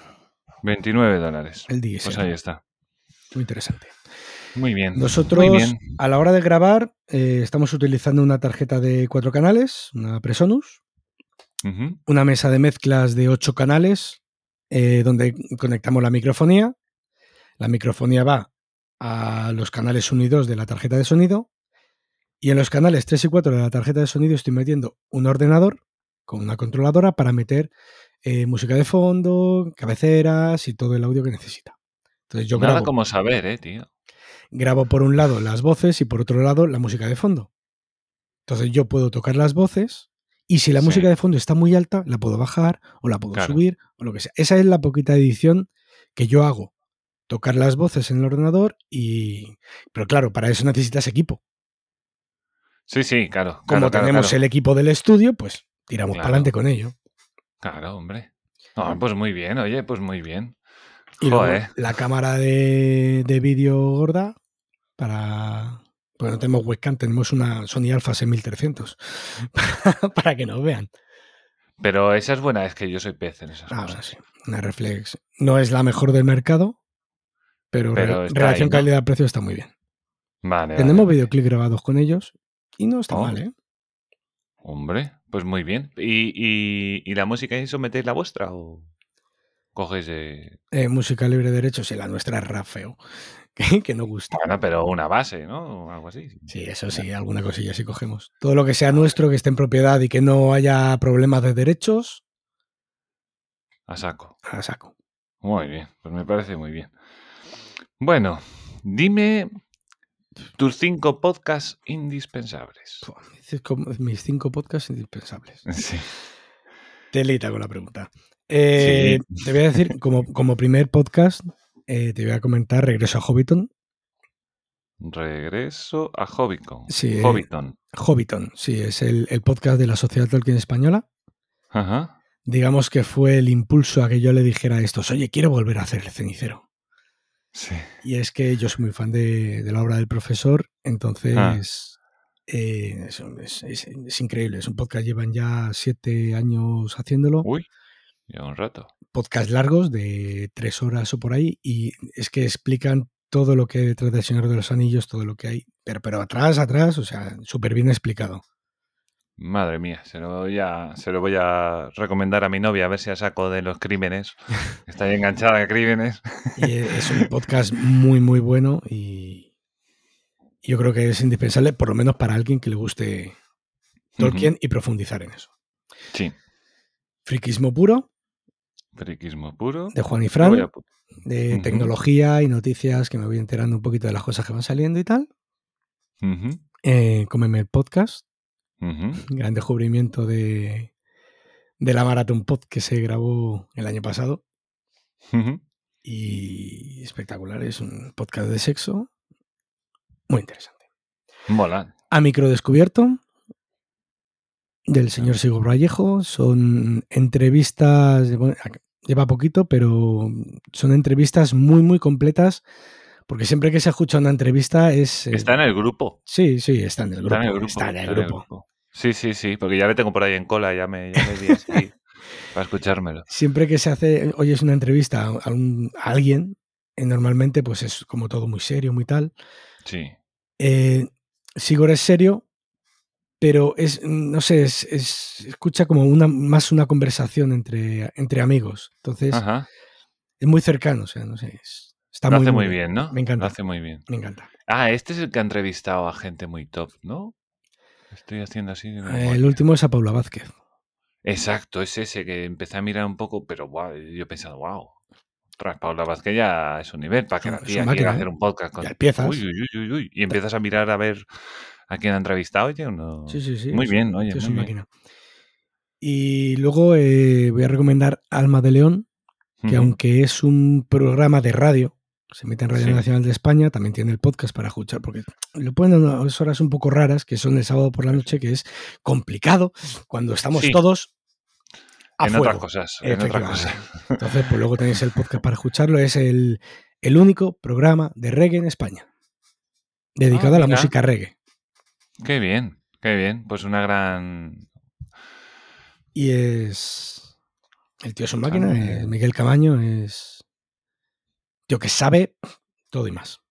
Speaker 2: 29 dólares.
Speaker 3: el día.
Speaker 2: Pues ahí está.
Speaker 3: Muy interesante.
Speaker 2: Muy bien.
Speaker 3: Nosotros,
Speaker 2: Muy bien.
Speaker 3: a la hora de grabar, eh, estamos utilizando una tarjeta de cuatro canales, una Presonus, una mesa de mezclas de ocho canales, eh, donde conectamos la microfonía. La microfonía va a los canales 1 y 2 de la tarjeta de sonido. Y en los canales 3 y 4 de la tarjeta de sonido estoy metiendo un ordenador con una controladora para meter eh, música de fondo, cabeceras y todo el audio que necesita. Entonces yo
Speaker 2: Nada
Speaker 3: grabo,
Speaker 2: como saber, eh, tío.
Speaker 3: grabo por un lado las voces y por otro lado la música de fondo. Entonces yo puedo tocar las voces y si la
Speaker 2: Sí.
Speaker 3: música de fondo está muy alta, la puedo bajar o la puedo
Speaker 2: Claro.
Speaker 3: subir o lo que sea. Esa es la poquita edición que yo hago. Tocar las voces en el ordenador y... Pero claro, para eso necesitas equipo.
Speaker 2: Sí, sí, claro.
Speaker 3: Como
Speaker 2: claro,
Speaker 3: tenemos
Speaker 2: claro.
Speaker 3: el equipo del estudio, pues tiramos
Speaker 2: Claro.
Speaker 3: para adelante con ello.
Speaker 2: Claro, hombre. No, pues muy bien, oye, pues muy bien.
Speaker 3: Y luego la cámara de, de vídeo gorda para... Pues no tenemos webcam, tenemos una Sony Alpha 6300 para que nos vean.
Speaker 2: Pero esa es buena, es que yo soy pez en esas
Speaker 3: Ah,
Speaker 2: cosas.
Speaker 3: sí, una reflex. No es la mejor del mercado, pero,
Speaker 2: Pero
Speaker 3: re- relación calidad-precio está muy bien.
Speaker 2: Vale, vale,
Speaker 3: Tenemos
Speaker 2: vale.
Speaker 3: videoclips grabados con ellos y no está
Speaker 2: Oh.
Speaker 3: mal, ¿eh?
Speaker 2: Hombre, pues muy bien. ¿Y, y, y la música y eso metéis la vuestra o cogéis de...
Speaker 3: Eh, Música libre de derechos y la nuestra es rap feo, que, que no gusta.
Speaker 2: Bueno, pero una base, ¿no? O algo así.
Speaker 3: Sí, eso sí, alguna cosilla sí cogemos. Todo lo que sea nuestro, que esté en propiedad y que no haya problemas de derechos,
Speaker 2: A saco.
Speaker 3: a saco.
Speaker 2: Muy bien, pues me parece muy bien. Bueno, dime tus cinco podcasts indispensables.
Speaker 3: Mis cinco- podcasts indispensables.
Speaker 2: Sí.
Speaker 3: Telita con la pregunta. Eh, Te voy a decir, como, como primer podcast, eh, te voy a comentar Regreso a Hobbiton.
Speaker 2: Regreso a Hobbiton.
Speaker 3: Sí, eh,
Speaker 2: Hobbiton.
Speaker 3: Hobbiton, sí, es el, el podcast de la Sociedad Tolkien Española.
Speaker 2: Ajá.
Speaker 3: Digamos que fue el impulso a que yo le dijera a estos, oye, quiero volver a hacer el cenicero.
Speaker 2: Sí.
Speaker 3: Y es que yo soy muy fan de, de la obra del profesor, entonces
Speaker 2: Ah.
Speaker 3: eh, es, es- es- es increíble. Es un podcast, llevan ya siete años haciéndolo.
Speaker 2: Uy, ya un rato.
Speaker 3: Podcast largos de tres horas o por ahí, y es que explican todo lo que hay detrás del Señor de los Anillos, todo lo que hay, pero, pero atrás, atrás, o sea, súper bien explicado.
Speaker 2: Madre mía, se lo, voy a, se lo voy a recomendar a mi novia a ver si a saco de los crímenes. Está ahí enganchada a crímenes.
Speaker 3: Y es un podcast muy, muy bueno y, Yo creo que es indispensable, por lo menos para alguien que le guste Tolkien y profundizar en eso.
Speaker 2: Sí.
Speaker 3: Friquismo puro,
Speaker 2: Friquismo puro.
Speaker 3: de Juan y Fran,
Speaker 2: a
Speaker 3: de tecnología y noticias, que me voy enterando un poquito de las cosas que van saliendo y tal. Eh, Cómeme el podcast,
Speaker 2: ujú.
Speaker 3: gran descubrimiento de, de la Marathon Pod que se grabó el año pasado. Y espectacular, es un podcast de sexo muy interesante.
Speaker 2: Mola.
Speaker 3: A micro descubierto del señor Sigo Vallejo son entrevistas, bueno, lleva poquito, pero son entrevistas muy, muy completas, porque siempre que se escucha una entrevista es... eh,
Speaker 2: Está en el grupo.
Speaker 3: Sí, sí, está en el grupo.
Speaker 2: Está en el grupo.
Speaker 3: Está en el
Speaker 2: está en el
Speaker 3: grupo.
Speaker 2: Sí, sí, sí, porque ya le tengo por ahí en cola, ya me, ya me di así para escuchármelo.
Speaker 3: Siempre que se hace, oyes una entrevista a, un- a alguien, eh, normalmente pues es como todo muy serio, muy tal.
Speaker 2: Sí.
Speaker 3: Eh, Sigor es serio, pero es, no sé, es, es- escucha como una, más una conversación entre, entre amigos. Entonces,
Speaker 2: Ajá.
Speaker 3: es muy cercano, o sea, no sé, es- está
Speaker 2: Lo
Speaker 3: muy,
Speaker 2: hace muy bien, ¿no?
Speaker 3: Me encanta,
Speaker 2: Lo hace muy bien.
Speaker 3: me encanta.
Speaker 2: Ah, este es el que ha entrevistado a gente muy top, ¿no? Estoy haciendo así. de
Speaker 3: Eh, el último es a Paula Vázquez.
Speaker 2: Exacto, es ese que empecé a mirar un poco, pero guau, yo he pensado, wow. Tras Paula Vázquez ya es un nivel para que la tía quiera
Speaker 3: ¿eh?
Speaker 2: hacer un podcast con.
Speaker 3: Ya empiezas.
Speaker 2: Uy, uy, uy, uy, uy, Y empiezas a mirar a ver a quién ha entrevistado. Oye, uno...
Speaker 3: Sí, sí, sí.
Speaker 2: Muy bien, oye,
Speaker 3: es una máquina. Y luego eh, voy a recomendar Alma de León, que aunque es un programa de radio, se emite en Radio
Speaker 2: Sí.
Speaker 3: Nacional de España, también tiene el podcast para escuchar, porque lo ponen a unas horas un poco raras, que son el sábado por la noche, que es complicado cuando estamos
Speaker 2: Sí.
Speaker 3: todos a
Speaker 2: En
Speaker 3: fuego.
Speaker 2: otras cosas. En otras
Speaker 3: Efectivamente.
Speaker 2: cosas.
Speaker 3: Entonces, pues luego tenéis el podcast para escucharlo. Es el, el único programa de reggae en España, dedicado
Speaker 2: Ah,
Speaker 3: a la música reggae.
Speaker 2: Qué bien, qué bien. Pues una gran.
Speaker 3: Y es... El tío es un máquina, eh,
Speaker 2: bien.
Speaker 3: Miguel Camaño es... Tío que sabe todo y más.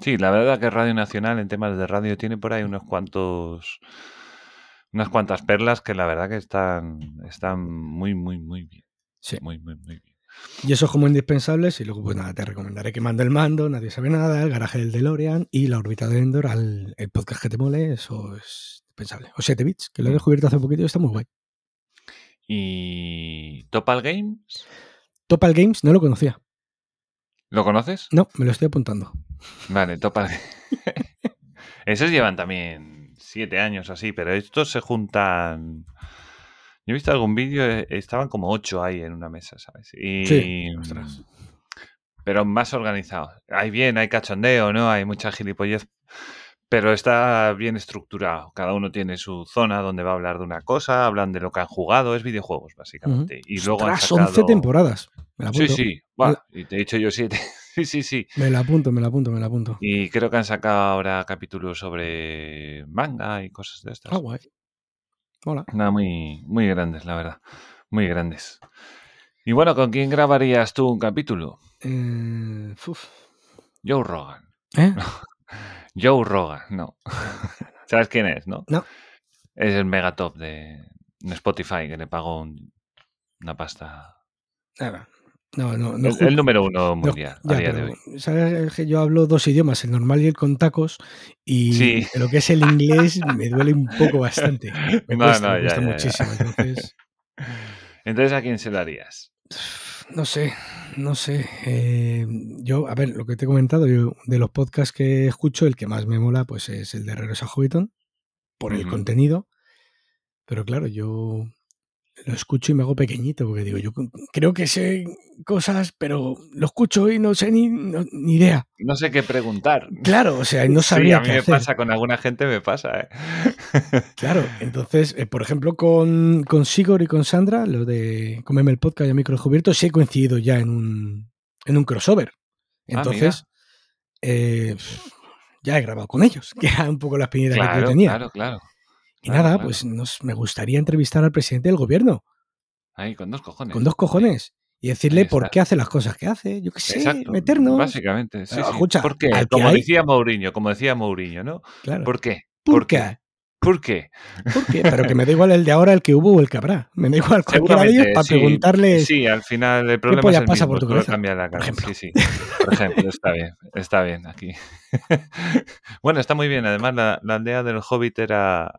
Speaker 2: Sí, la verdad que Radio Nacional en temas de radio tiene por ahí unos cuantos. Unas cuantas perlas que la verdad que están, están muy, muy, muy bien.
Speaker 3: Sí.
Speaker 2: Muy, muy, muy bien.
Speaker 3: Y eso como indispensables. Y luego, pues nada, te recomendaré que mande el mando, nadie sabe nada, el garaje del DeLorean y la órbita de Endor al el podcast que te mole. Eso es indispensable. O 7 bits, que lo he
Speaker 2: Mm.
Speaker 3: descubierto hace poquito y está muy guay.
Speaker 2: ¿Y Topal Games?
Speaker 3: Topal Games no lo conocía.
Speaker 2: ¿Lo conoces?
Speaker 3: No, me lo estoy apuntando.
Speaker 2: Vale, Topal Esos llevan también siete años así, pero estos se juntan. Yo he visto algún vídeo, eh, estaban como ocho ahí en una mesa, ¿sabes? Y...
Speaker 3: Sí, ostras.
Speaker 2: Pero más organizado. Hay bien, hay cachondeo, ¿no? Hay mucha gilipollez. Pero está bien estructurado. Cada uno tiene su zona donde va a hablar de una cosa, hablan de lo que han jugado, es videojuegos, básicamente. Y luego han
Speaker 3: Ostras,
Speaker 2: sacado...
Speaker 3: 11 temporadas. Me la
Speaker 2: Sí,
Speaker 3: apunto.
Speaker 2: sí. Buah, y te he dicho yo siete. sí, sí, sí.
Speaker 3: Me la apunto, me la apunto, me la apunto.
Speaker 2: Y creo que han sacado ahora capítulos sobre manga y cosas de estas.
Speaker 3: Ah, guay. Hola.
Speaker 2: Nada, muy, muy grandes, la verdad. Muy grandes. Y bueno, ¿con quién grabarías tú un capítulo?
Speaker 3: Eh, uf.
Speaker 2: Joe Rogan.
Speaker 3: ¿Eh?
Speaker 2: Joe Rogan, no. ¿Sabes quién es, no?
Speaker 3: No.
Speaker 2: Es el megatop de de Spotify que le pagó un- una pasta.
Speaker 3: Nada. No, no, no.
Speaker 2: el, número uno
Speaker 3: no-
Speaker 2: mundial
Speaker 3: ya,
Speaker 2: a día de hoy.
Speaker 3: ¿sabes que yo hablo dos idiomas, el normal y el con tacos? Y
Speaker 2: Sí.
Speaker 3: lo que es el inglés me duele un poco bastante. Me
Speaker 2: No,
Speaker 3: cuesta,
Speaker 2: no,
Speaker 3: me
Speaker 2: ya,
Speaker 3: cuesta
Speaker 2: ya, ya.
Speaker 3: muchísimo. Entonces,
Speaker 2: Entonces, ¿a quién se lo harías?
Speaker 3: No sé, no sé. Eh, yo, a ver, lo que te he comentado, yo de los podcasts que escucho, el que más me mola pues es el de Herreros a Hobbiton, por el contenido. Pero claro, yo lo escucho y me hago pequeñito, porque digo, yo creo que sé cosas, pero lo escucho y no sé ni, no- ni idea.
Speaker 2: No sé qué preguntar.
Speaker 3: Claro, o sea, no
Speaker 2: Sí,
Speaker 3: sabría
Speaker 2: a mí
Speaker 3: qué
Speaker 2: me
Speaker 3: hacer.
Speaker 2: pasa, con alguna gente me pasa, ¿eh?
Speaker 3: Claro, entonces, eh, por ejemplo, con, con Sigor y con Sandra, lo de Comeme el podcast y a micro descubierto, sí he coincidido ya en un, en un crossover.
Speaker 2: Ah,
Speaker 3: Entonces, eh, ya he grabado con ellos, que era un poco la espinita que yo tenía.
Speaker 2: claro, claro.
Speaker 3: Y
Speaker 2: claro,
Speaker 3: nada,
Speaker 2: claro.
Speaker 3: pues nos, me gustaría entrevistar al presidente del gobierno,
Speaker 2: Ahí, con dos cojones.
Speaker 3: con dos cojones, y decirle por qué hace las cosas que hace. Yo qué sé,
Speaker 2: Exacto,
Speaker 3: meternos.
Speaker 2: Básicamente, sí,
Speaker 3: Pero,
Speaker 2: sí.
Speaker 3: escucha,
Speaker 2: ¿Por qué? Como decía Mourinho, como decía Mourinho, ¿no?
Speaker 3: Claro.
Speaker 2: ¿Por qué?
Speaker 3: ¿Por
Speaker 2: ¿Por
Speaker 3: qué?
Speaker 2: qué? ¿Por qué?
Speaker 3: ¿Por qué? Pero que me da igual el de ahora, el que hubo o el que habrá. Me da igual cualquiera de ellos para
Speaker 2: sí.
Speaker 3: preguntarles.
Speaker 2: Sí, al final el problema
Speaker 3: polla
Speaker 2: es el
Speaker 3: pasa
Speaker 2: mismo,
Speaker 3: por tu cabeza?
Speaker 2: cambia la
Speaker 3: Por
Speaker 2: cara.
Speaker 3: ejemplo.
Speaker 2: Sí, sí. Por ejemplo, está bien, está bien aquí. bueno, está muy bien. Además, la, la aldea del Hobbit era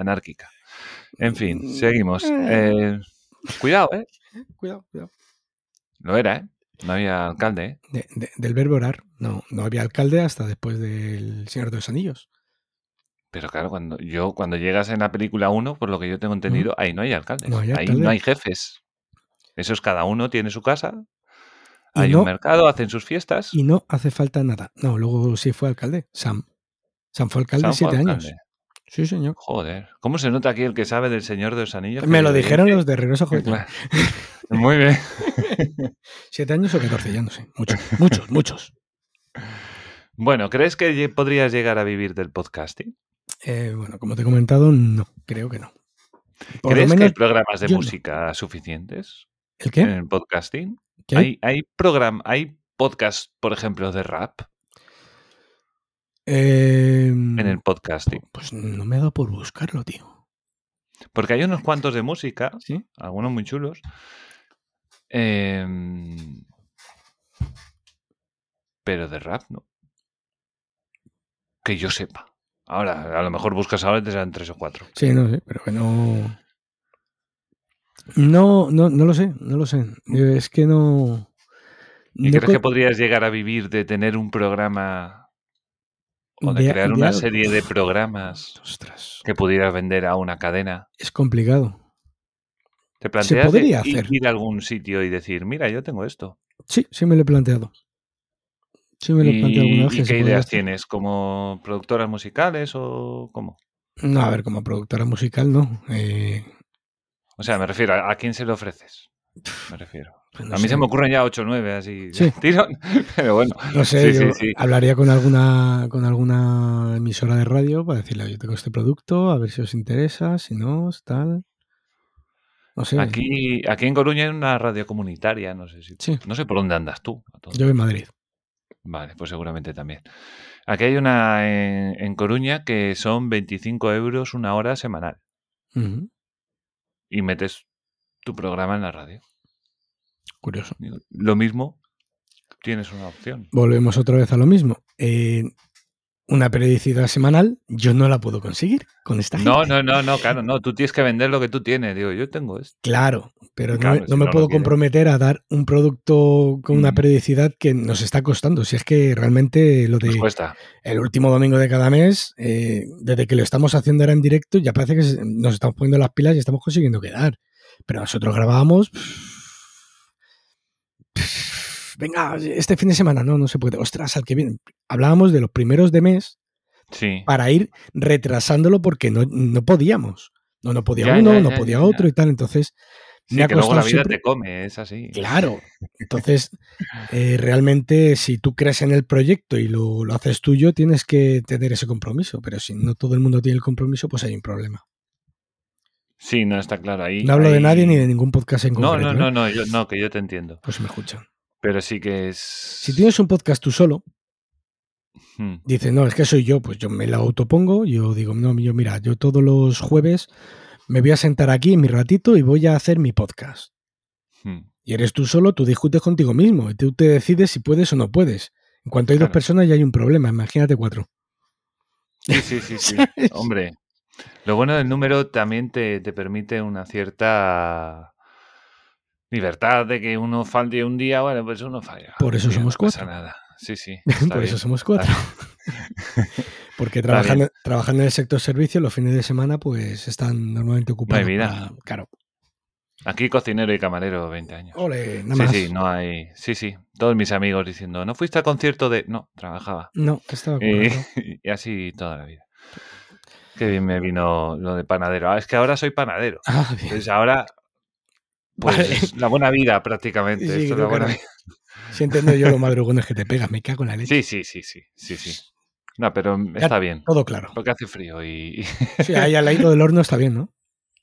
Speaker 2: anárquica. En fin,
Speaker 3: Mm,
Speaker 2: seguimos.
Speaker 3: eh.
Speaker 2: Eh, cuidado, ¿eh?
Speaker 3: Cuidado, cuidado.
Speaker 2: Lo era, ¿eh? No había alcalde, ¿eh?
Speaker 3: De- de- del verbo orar. No, no había alcalde hasta después del Señor de los Anillos.
Speaker 2: Pero claro, cuando yo cuando llegas en la película 1, por lo que yo tengo entendido, ahí no hay alcaldes.
Speaker 3: No hay
Speaker 2: ahí
Speaker 3: alcalde.
Speaker 2: no hay jefes. Eso es cada uno tiene su casa,
Speaker 3: Y
Speaker 2: hay
Speaker 3: no-
Speaker 2: un mercado, hacen sus fiestas.
Speaker 3: Y no hace falta nada. No, luego sí fue alcalde. Sam. Sam fue alcalde
Speaker 2: Sam fue
Speaker 3: siete años. Sí, señor.
Speaker 2: Joder, ¿cómo se nota aquí el que sabe del Señor de los Anillos?
Speaker 3: Me lo dijeron
Speaker 2: dije-
Speaker 3: los de Regreso a.
Speaker 2: Muy bien.
Speaker 3: ¿Siete años o catorce? Ya no sé. Muchos, muchos, muchos.
Speaker 2: Bueno, ¿crees que podrías llegar a vivir del podcasting?
Speaker 3: Eh, bueno, como te he comentado, no. Creo que no. Por
Speaker 2: ¿Crees que hay programas de
Speaker 3: no.
Speaker 2: música suficientes
Speaker 3: ¿El qué?
Speaker 2: en el podcasting?
Speaker 3: ¿Qué hay?
Speaker 2: ¿Hay, hay, program, hay podcasts, por ejemplo, de rap
Speaker 3: Eh,
Speaker 2: en el podcasting?
Speaker 3: Pues no me ha dado por buscarlo, tío.
Speaker 2: Porque hay unos cuantos de música,
Speaker 3: ¿Sí?
Speaker 2: algunos muy chulos. em, pero de rap no. Que yo sepa. Ahora, a lo mejor buscas ahora y te salen tres o cuatro.
Speaker 3: Sí, no sé, pero que no. No, no, no lo sé, no lo sé. Es que no.
Speaker 2: ¿Y
Speaker 3: no
Speaker 2: crees que podrías llegar a vivir de tener un programa o de,
Speaker 3: de-
Speaker 2: crear
Speaker 3: de
Speaker 2: una
Speaker 3: algo?
Speaker 2: serie de programas
Speaker 3: Ostras,
Speaker 2: que pudieras vender a una cadena?
Speaker 3: es complicado.
Speaker 2: ¿Te planteas
Speaker 3: podría
Speaker 2: ir-
Speaker 3: hacer.
Speaker 2: ir a algún sitio y decir, mira, yo tengo esto?
Speaker 3: Sí, sí me lo he planteado. Sí me lo he planteado alguna
Speaker 2: ¿Y,
Speaker 3: vez.
Speaker 2: y qué ideas
Speaker 3: hacer.
Speaker 2: tienes? ¿Como productoras musicales o cómo?
Speaker 3: No, a ver, como productora musical, no. Eh,
Speaker 2: O sea, me refiero, ¿a, a quién se lo ofreces? Me refiero.
Speaker 3: Pues no
Speaker 2: a mí
Speaker 3: sé.
Speaker 2: se me ocurren ya 8 o 9 así.
Speaker 3: Sí.
Speaker 2: tirón, pero bueno.
Speaker 3: No sé,
Speaker 2: Sí,
Speaker 3: yo
Speaker 2: sí,
Speaker 3: hablaría con alguna, con alguna emisora de radio para decirle, yo tengo este producto, a ver si os interesa, si no, tal. No sé,
Speaker 2: Aquí, aquí en Coruña hay una radio comunitaria, no sé si. No sé por dónde andas tú.
Speaker 3: yo en Madrid.
Speaker 2: Vale, pues seguramente también. Aquí hay una en, en Coruña que son 25 euros una hora semanal y metes tu programa en la radio.
Speaker 3: Curioso.
Speaker 2: Lo mismo, tienes una opción.
Speaker 3: Volvemos otra vez a lo mismo. Eh, una periodicidad semanal, yo no la puedo conseguir con esta gente.
Speaker 2: No, no, no, no, claro, no. Tú tienes que vender lo que tú tienes. Digo, yo tengo esto.
Speaker 3: Claro, pero no,
Speaker 2: Claro,
Speaker 3: me-
Speaker 2: si
Speaker 3: no me
Speaker 2: no lo
Speaker 3: puedo comprometer a dar un producto con una
Speaker 2: Mm.
Speaker 3: periodicidad que nos está costando. Si es que realmente lo
Speaker 2: Nos
Speaker 3: de
Speaker 2: cuesta.
Speaker 3: el último domingo de cada mes, eh, desde que lo estamos haciendo ahora en directo, ya parece que nos estamos poniendo las pilas y estamos consiguiendo quedar. Pero nosotros grabábamos. Venga, este fin de semana, no, no se puede. Ostras, al que viene. Hablábamos de los primeros de mes
Speaker 2: Sí.
Speaker 3: para ir retrasándolo porque no, no podíamos. No, no podía
Speaker 2: Ya,
Speaker 3: uno,
Speaker 2: ya,
Speaker 3: no
Speaker 2: ya,
Speaker 3: podía otro y tal. Entonces,
Speaker 2: Sí,
Speaker 3: me ha
Speaker 2: que luego la vida
Speaker 3: siempre-
Speaker 2: te come, es así.
Speaker 3: Claro. Entonces, eh, realmente, si tú crees en el proyecto y lo, lo haces tuyo, tienes que tener ese compromiso. Pero si no todo el mundo tiene el compromiso, pues hay un problema.
Speaker 2: Sí, no está claro ahí.
Speaker 3: No hablo de nadie ni de ningún podcast en
Speaker 2: No,
Speaker 3: concreto.
Speaker 2: no, no,
Speaker 3: ¿eh?
Speaker 2: no, yo, no, que yo te entiendo.
Speaker 3: Pues me escuchan.
Speaker 2: Pero sí que es.
Speaker 3: Si tienes un podcast tú solo,
Speaker 2: Hmm,
Speaker 3: dices, no, es que soy yo, pues yo me lo autopongo. Yo digo, no, yo mira, yo todos los jueves me voy a sentar aquí en mi ratito y voy a hacer mi podcast.
Speaker 2: hmm.
Speaker 3: Y eres tú solo, tú discutes contigo mismo y tú te decides si puedes o no puedes. En cuanto hay dos personas ya hay un problema, imagínate cuatro.
Speaker 2: Sí, sí, sí, sí. Hombre, lo bueno del número también te, te permite una cierta libertad de que uno falte un día, bueno, pues uno falla.
Speaker 3: Por eso somos
Speaker 2: no pasa
Speaker 3: cuatro.
Speaker 2: nada. Sí, sí.
Speaker 3: Por eso somos cuatro. Porque trabajando, trabajando en el sector servicio, los fines de semana, pues están normalmente ocupados.
Speaker 2: vida.
Speaker 3: para- claro.
Speaker 2: Aquí cocinero y camarero, 20 años.
Speaker 3: Ole, nada
Speaker 2: Sí,
Speaker 3: más.
Speaker 2: sí, no hay. Sí, sí. Todos mis amigos diciendo, ¿no fuiste al concierto de.? No, trabajaba.
Speaker 3: No, estaba
Speaker 2: Y, y así toda la vida. Qué bien me vino lo de panadero. Ah, es que ahora soy panadero.
Speaker 3: Ah, bien.
Speaker 2: Entonces ahora. Pues
Speaker 3: Vale.
Speaker 2: la buena vida, prácticamente.
Speaker 3: Sí,
Speaker 2: Esto es la buena
Speaker 3: no.
Speaker 2: vida.
Speaker 3: Si entiendo yo los madrugones que te pegas, me cago en la leche.
Speaker 2: Sí, sí, sí, sí, sí, sí. No, pero está bien.
Speaker 3: Todo claro.
Speaker 2: Porque hace frío y.
Speaker 3: Sí, ahí al lado del horno está bien, ¿no?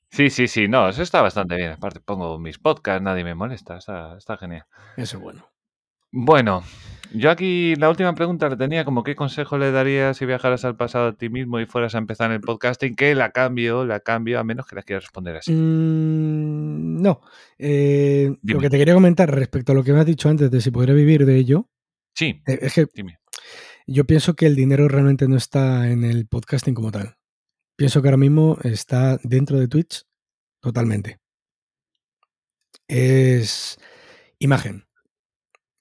Speaker 2: Sí, sí, sí. No, eso está bastante bien. Aparte pongo mis podcasts, nadie me molesta. Está, está genial.
Speaker 3: Eso es bueno.
Speaker 2: Bueno, Yo aquí la última pregunta le tenía como qué consejo le darías si viajaras al pasado a ti mismo y fueras a empezar el podcasting, que la cambio, la cambio, a menos que la quieras responder así.
Speaker 3: Mm, no. Eh, lo que te quería comentar respecto a lo que me has dicho antes de si podré vivir de ello,
Speaker 2: Sí,
Speaker 3: eh, es que
Speaker 2: dime.
Speaker 3: yo pienso que el dinero realmente no está en el podcasting como tal. Pienso que ahora mismo está dentro de Twitch totalmente. Es imagen.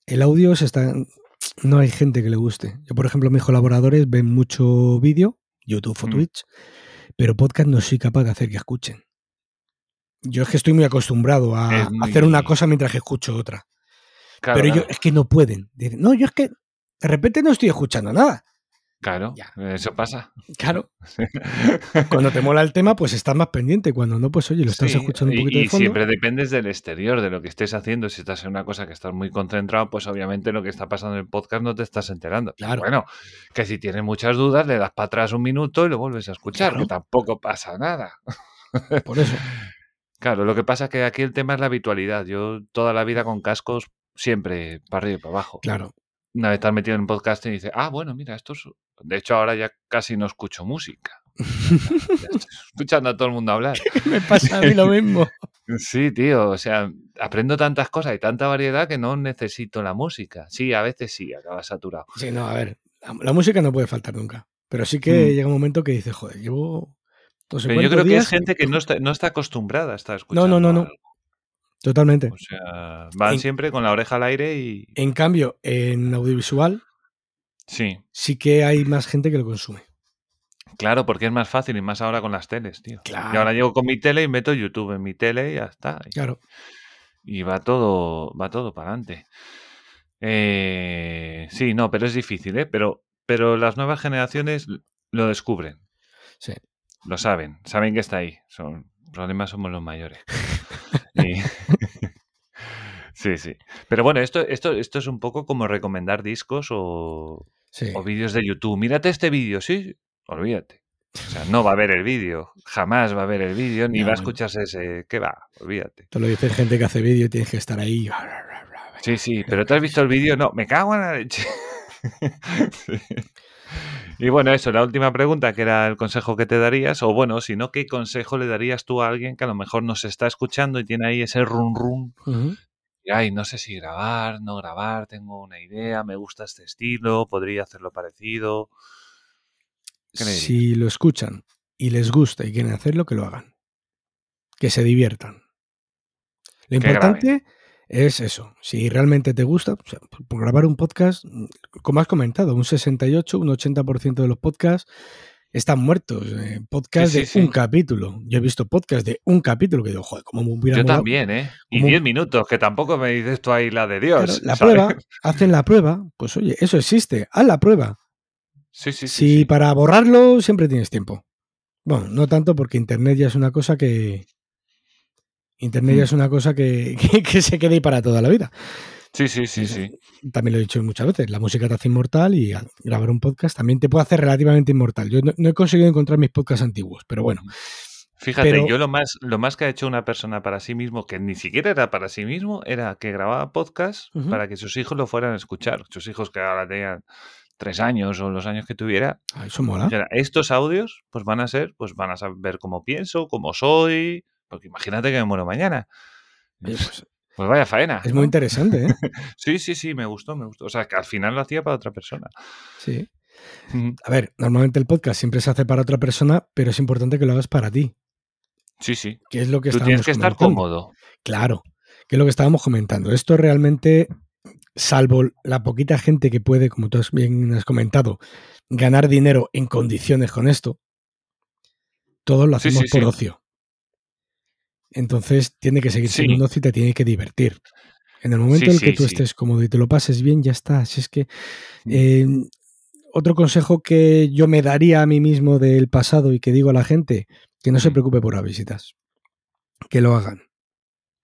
Speaker 3: El audio se está. No hay gente que le guste. Yo, por ejemplo, mis colaboradores ven mucho vídeo, YouTube o
Speaker 2: Mm.
Speaker 3: Twitch, pero podcast no soy capaz de hacer que escuchen. Yo es que estoy muy acostumbrado a hacer una cosa mientras que escucho otra.
Speaker 2: Claro,
Speaker 3: pero
Speaker 2: claro,
Speaker 3: ellos es que no pueden. Dicen, no, yo es que de repente no estoy escuchando nada.
Speaker 2: Claro,
Speaker 3: Ya.
Speaker 2: eso pasa.
Speaker 3: Claro. Cuando te mola el tema, pues estás más pendiente. Cuando no, pues oye, lo estás
Speaker 2: Sí,
Speaker 3: escuchando un
Speaker 2: y-
Speaker 3: poquito
Speaker 2: y,
Speaker 3: de fondo.
Speaker 2: siempre dependes del exterior, de lo que estés haciendo. Si estás en una cosa que estás muy concentrado, pues obviamente lo que está pasando en el podcast no te estás enterando.
Speaker 3: Claro.
Speaker 2: Bueno, que si tienes muchas dudas, le das para atrás un minuto y lo vuelves a escuchar,
Speaker 3: Claro.
Speaker 2: que tampoco pasa nada.
Speaker 3: Por eso.
Speaker 2: Claro, lo que pasa es que aquí el tema es la habitualidad. Yo toda la vida con cascos, siempre para arriba y para abajo.
Speaker 3: Claro.
Speaker 2: Una vez estás metido en un podcast y dices, ah, bueno, mira, esto es... De hecho, ahora ya casi no escucho música. Ya estoy escuchando a todo el mundo hablar.
Speaker 3: Me pasa a mí lo mismo.
Speaker 2: Sí, tío, o sea, aprendo tantas cosas y tanta variedad que no necesito la música. Sí, a veces sí, acaba saturado.
Speaker 3: Sí, no, a ver. La, la música no puede faltar nunca. Pero sí que
Speaker 2: Mm.
Speaker 3: llega un momento que dices, joder, llevo. No sé
Speaker 2: Pero yo creo que es gente que no está, no está acostumbrada a estar escuchando.
Speaker 3: no, no, no. Totalmente.
Speaker 2: O sea, van
Speaker 3: En-
Speaker 2: siempre con la oreja al aire y...
Speaker 3: En cambio, en audiovisual
Speaker 2: Sí,
Speaker 3: sí que hay más gente que lo consume.
Speaker 2: claro, porque es más fácil y más ahora con las teles, tío.
Speaker 3: Claro.
Speaker 2: Yo ahora llego con mi tele y meto YouTube en mi tele y ya está. Y-
Speaker 3: Claro.
Speaker 2: Y va todo, va todo para adelante. Eh, sí, no, pero es difícil, ¿eh? Pero, pero las nuevas generaciones lo descubren.
Speaker 3: Sí.
Speaker 2: Lo saben, saben que está ahí. Son problemas somos los mayores. Y- sí, sí. Pero bueno, esto, esto, esto es un poco como recomendar discos o,
Speaker 3: Sí.
Speaker 2: o vídeos de YouTube. Mírate este vídeo, sí, olvídate. O sea, no va a ver el vídeo, jamás va a ver el vídeo, ni va a escucharse ese. ¿Qué va? Olvídate.
Speaker 3: Te lo dice gente que hace vídeo y tienes que estar ahí.
Speaker 2: Sí, sí, pero ¿te has visto el vídeo? No, me cago en la leche. Sí. Y bueno, eso, la última pregunta, que era el consejo que te darías, o bueno, si no, ¿qué consejo le darías tú a alguien que a lo mejor nos está escuchando y tiene ahí ese run run? Y ay, no sé si grabar, no grabar, tengo una idea, me gusta este estilo, podría hacerlo parecido.
Speaker 3: Si lo escuchan y les gusta y quieren hacerlo, que lo hagan. Que se diviertan. Lo importante es eso. Si realmente te gusta, o sea, por- grabar un podcast, como has comentado, un 68, un 80% de los podcasts están muertos. eh, podcast
Speaker 2: Sí, sí,
Speaker 3: de
Speaker 2: sí.
Speaker 3: un capítulo. Yo he visto podcast de un capítulo que digo, joder, cómo me hubiera
Speaker 2: Yo
Speaker 3: molado".
Speaker 2: también, ¿eh? Y
Speaker 3: como-
Speaker 2: 10 minutos, que tampoco me dices tú ahí la de Dios.
Speaker 3: Claro, la
Speaker 2: ¿sabes?
Speaker 3: prueba, hacen la prueba, pues oye, eso existe, haz la prueba.
Speaker 2: Sí, sí, sí.
Speaker 3: si para borrarlo siempre tienes tiempo. Bueno, no tanto porque Internet ya es una cosa que. Internet ya
Speaker 2: Hmm.
Speaker 3: es una cosa que, que- que se queda ahí para toda la vida.
Speaker 2: Sí, sí, sí, sí.
Speaker 3: También lo he dicho muchas veces, la música te hace inmortal y grabar un podcast también te puede hacer relativamente inmortal. Yo no, no he conseguido encontrar mis podcasts antiguos, pero bueno,
Speaker 2: Fíjate,
Speaker 3: Pero-
Speaker 2: yo lo más, lo más que ha hecho una persona para sí mismo, que ni siquiera era para sí mismo, era que grababa podcast para que sus hijos lo fueran a escuchar. Sus hijos que ahora tenían tres años o los años que tuviera.
Speaker 3: ah, eso mola.
Speaker 2: estos audios, pues van a ser, pues van a saber cómo pienso, cómo soy. Porque imagínate que me muero mañana.
Speaker 3: Pues,
Speaker 2: Pues vaya faena.
Speaker 3: es
Speaker 2: ¿no?
Speaker 3: muy interesante, ¿eh?
Speaker 2: Sí, sí, sí, me gustó, me gustó. O sea, que al final lo hacía para otra persona.
Speaker 3: Sí. A ver, normalmente el podcast siempre se hace para otra persona, pero es importante que lo hagas para ti,
Speaker 2: Sí, sí.
Speaker 3: que es lo que
Speaker 2: Tú tienes que estar
Speaker 3: comentando.
Speaker 2: cómodo.
Speaker 3: Claro, que es lo que estábamos comentando. Esto realmente, salvo la poquita gente que puede, como tú has bien has comentado, ganar dinero en condiciones con esto, todos lo
Speaker 2: Sí,
Speaker 3: hacemos
Speaker 2: sí,
Speaker 3: por
Speaker 2: sí.
Speaker 3: ocio. Entonces tiene que seguir siendo
Speaker 2: Sí.
Speaker 3: un ocio y te tiene que divertir. En el momento
Speaker 2: Sí,
Speaker 3: en el que
Speaker 2: sí,
Speaker 3: tú estés cómodo y te lo pases bien, ya está. Si es que
Speaker 2: Mm.
Speaker 3: eh, otro consejo que yo me daría a mí mismo del pasado y que digo a la gente, que no se
Speaker 2: Mm.
Speaker 3: preocupe por las visitas, que lo hagan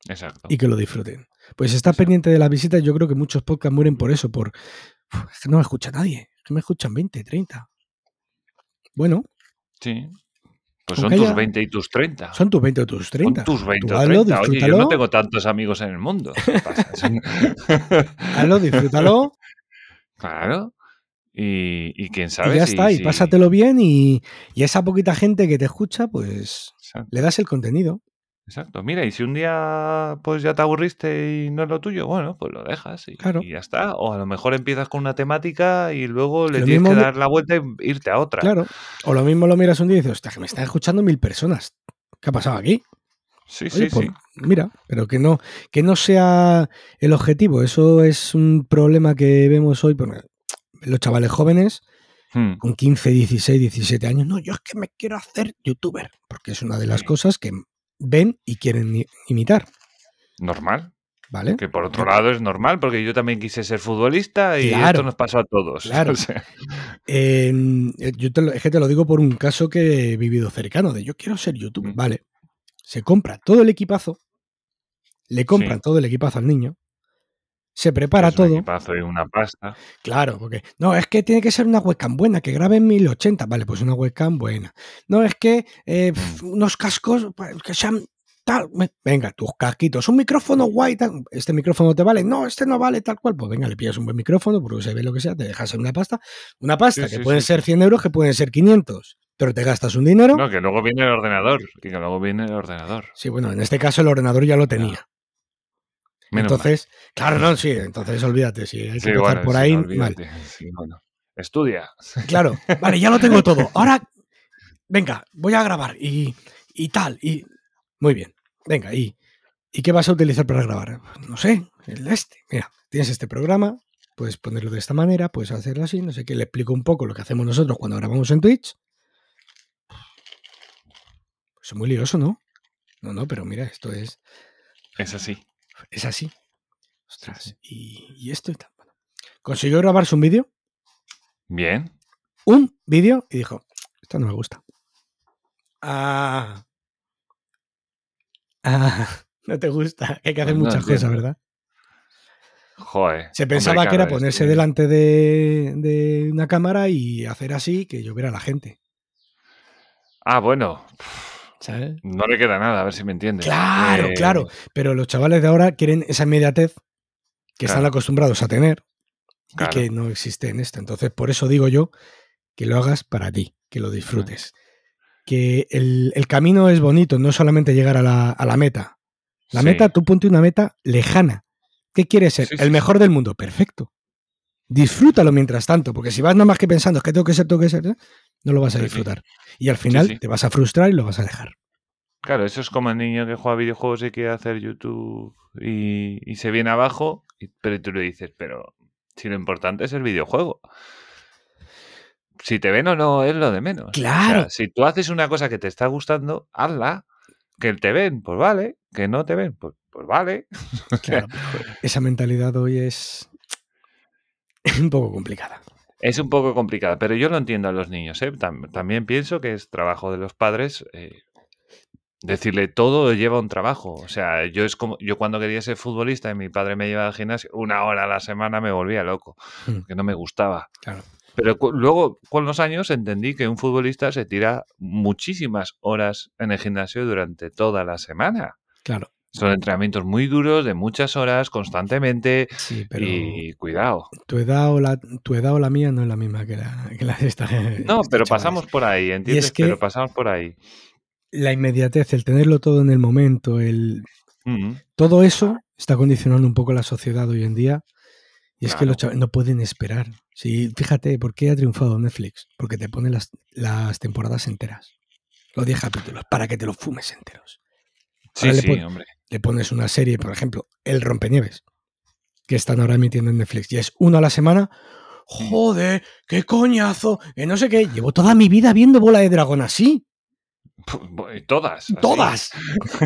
Speaker 2: Exacto.
Speaker 3: y que lo disfruten. Pues está
Speaker 2: Exacto.
Speaker 3: pendiente de las visitas. Yo creo que muchos podcasts mueren por eso, por "Uf, es que no me escucha nadie, es que me escuchan 20, 30. Bueno,
Speaker 2: Sí. Pues son tus
Speaker 3: haya-
Speaker 2: 20 y tus 30.
Speaker 3: son tus 20 o tus 30.
Speaker 2: Son tus 20
Speaker 3: Tú
Speaker 2: o
Speaker 3: hazlo,
Speaker 2: 30. Oye, yo no tengo tantos amigos en el mundo. ¿Qué pasa? Son-
Speaker 3: hazlo, disfrútalo
Speaker 2: Claro. Y, y quién sabe.
Speaker 3: Y ya
Speaker 2: si-
Speaker 3: está, y
Speaker 2: si-
Speaker 3: pásatelo bien y, y a esa poquita gente que te escucha, pues
Speaker 2: Exacto,
Speaker 3: le das el contenido.
Speaker 2: Exacto. Mira, y si un día pues ya te aburriste y no es lo tuyo, bueno, pues lo dejas y,
Speaker 3: Claro.
Speaker 2: y ya está. O a lo mejor empiezas con una temática y luego le
Speaker 3: Lo
Speaker 2: tienes que dar la vuelta y irte a otra.
Speaker 3: Claro. O lo mismo lo miras un día y dices, hostia, que me están escuchando mil personas. ¿Qué ha pasado aquí?
Speaker 2: Sí,
Speaker 3: Oye,
Speaker 2: sí,
Speaker 3: pues,
Speaker 2: sí.
Speaker 3: mira, pero que no, que no sea el objetivo. Eso es un problema que vemos hoy. Porque los chavales jóvenes
Speaker 2: Hmm,
Speaker 3: con 15, 16, 17 años, no, yo es que me quiero hacer youtuber, porque es una de las
Speaker 2: Sí.
Speaker 3: cosas que ven y quieren imitar,
Speaker 2: Normal.
Speaker 3: ¿vale?
Speaker 2: Que por otro lado es normal, porque yo también quise ser futbolista y
Speaker 3: Claro.
Speaker 2: esto nos pasó a todos.
Speaker 3: Claro.
Speaker 2: O sea,
Speaker 3: Eh, yo te lo, es que te lo digo por un caso que he vivido cercano, de yo quiero ser youtuber,
Speaker 2: Mm.
Speaker 3: vale. Se compra todo el equipazo, le compran
Speaker 2: Sí.
Speaker 3: todo el equipazo al niño, se prepara
Speaker 2: es un
Speaker 3: todo,
Speaker 2: y una pasta.
Speaker 3: Claro, porque no, es que tiene que ser una webcam buena, que grabe en 1080. Vale, pues una webcam buena. No, es que eh, pf, unos cascos que sean tal. Venga, tus casquitos, un micrófono guay, tal. Este micrófono te vale. No, este no vale tal cual. Pues venga, le pillas un buen micrófono, porque se ve lo que sea, te dejas en una pasta. Una pasta
Speaker 2: Sí,
Speaker 3: que
Speaker 2: sí,
Speaker 3: pueden
Speaker 2: sí,
Speaker 3: ser
Speaker 2: sí.
Speaker 3: 100 euros, que pueden ser 500. Pero te gastas un dinero.
Speaker 2: No, que luego viene el ordenador. Y que luego viene el ordenador.
Speaker 3: Sí, bueno, en este caso el ordenador ya lo tenía.
Speaker 2: Menos mal.
Speaker 3: entonces, claro, no, sí, entonces olvídate. Si hay que
Speaker 2: Sí,
Speaker 3: empezar
Speaker 2: bueno,
Speaker 3: por
Speaker 2: sí,
Speaker 3: ahí, mal.
Speaker 2: Sí, bueno. Estudia.
Speaker 3: Claro, vale, ya lo tengo todo. Ahora, venga, voy a grabar y, y tal. Y muy bien, venga, y, ¿y qué vas a utilizar para grabar? Pues no sé, el de este. Mira, tienes este programa, puedes ponerlo de esta manera, puedes hacerlo así, no sé qué. Le explico un poco lo que hacemos nosotros cuando grabamos en Twitch. Pues es muy lioso, ¿no? No, no, pero mira, esto es,
Speaker 2: Es así.
Speaker 3: Es así. Ostras,
Speaker 2: sí.
Speaker 3: y, y esto y tal. Bueno, consiguió grabarse un vídeo
Speaker 2: Bien.
Speaker 3: un vídeo y dijo, esto no me gusta. Ah. Ah, no te gusta. Hay que hacer
Speaker 2: no
Speaker 3: muchas cosas. ¿verdad?
Speaker 2: Joder.
Speaker 3: Se
Speaker 2: Hombre,
Speaker 3: pensaba que era ponerse delante de, de una cámara y hacer así que lloviera la gente.
Speaker 2: Ah, bueno.
Speaker 3: ¿Sabes?
Speaker 2: No le queda nada, a ver si me entiendes.
Speaker 3: Claro,
Speaker 2: Eh,
Speaker 3: claro. Pero los chavales de ahora quieren esa inmediatez que están acostumbrados a tener
Speaker 2: Claro.
Speaker 3: y que no existe en esto. Entonces, por eso digo yo que lo hagas para ti, que lo disfrutes. Que el, el camino es bonito, no solamente llegar a la, a la meta. La
Speaker 2: sí.
Speaker 3: meta, tú ponte una meta lejana. ¿Qué quieres ser?
Speaker 2: Sí,
Speaker 3: el
Speaker 2: sí.
Speaker 3: mejor del mundo. Perfecto. Disfrútalo mientras tanto, porque si vas nada más que pensando es que tengo que ser, tengo que ser, ¿eh? no lo vas a disfrutar. Y al final
Speaker 2: sí.
Speaker 3: te vas a frustrar y lo vas a dejar.
Speaker 2: Claro, eso es como el niño que juega videojuegos y quiere hacer YouTube y, y se viene abajo, y- pero tú le dices, pero si lo importante es el videojuego. Si te ven o no es lo de menos. O sea,
Speaker 3: Claro.
Speaker 2: si tú haces una cosa que te está gustando, hazla. Que te ven, pues vale. Que no te ven, pues, pues vale.
Speaker 3: Claro, esa mentalidad hoy es un poco complicada.
Speaker 2: Es un poco complicada, pero yo lo entiendo a los niños. ¿eh? Tam- también pienso que es trabajo de los padres eh, decirle todo lleva un trabajo. O sea, yo es como yo cuando quería ser futbolista y mi padre me llevaba al gimnasio una hora a la semana me volvía loco,
Speaker 3: Mm.
Speaker 2: que no me gustaba.
Speaker 3: Claro.
Speaker 2: Pero cu- luego con los años entendí que un futbolista se tira muchísimas horas en el gimnasio durante toda la semana.
Speaker 3: Claro.
Speaker 2: Son entrenamientos muy duros, de muchas horas, constantemente.
Speaker 3: Sí, pero
Speaker 2: Y cuidado.
Speaker 3: tu edad o la tu edad o la mía no es la misma que la, que la de esta.
Speaker 2: No,
Speaker 3: estos
Speaker 2: pero pasamos por ahí, ¿entiendes?
Speaker 3: que-
Speaker 2: Pero pasamos por ahí.
Speaker 3: La inmediatez, el tenerlo todo en el momento, el todo eso está condicionando un poco la sociedad hoy en día. Y es que los chavales no pueden esperar. Sí, fíjate, ¿por qué ha triunfado Netflix? Porque te pone las, las temporadas enteras. Los 10 capítulos, para que te los fumes enteros.
Speaker 2: Sí,
Speaker 3: Ahora
Speaker 2: sí, hombre.
Speaker 3: Le pones una serie, por ejemplo, El Rompenieves, que están ahora emitiendo en Netflix, y es uno a la semana. Joder, qué coñazo, que no sé qué. Llevo toda mi vida viendo bola de dragón así.
Speaker 2: Todas. así.
Speaker 3: Todas.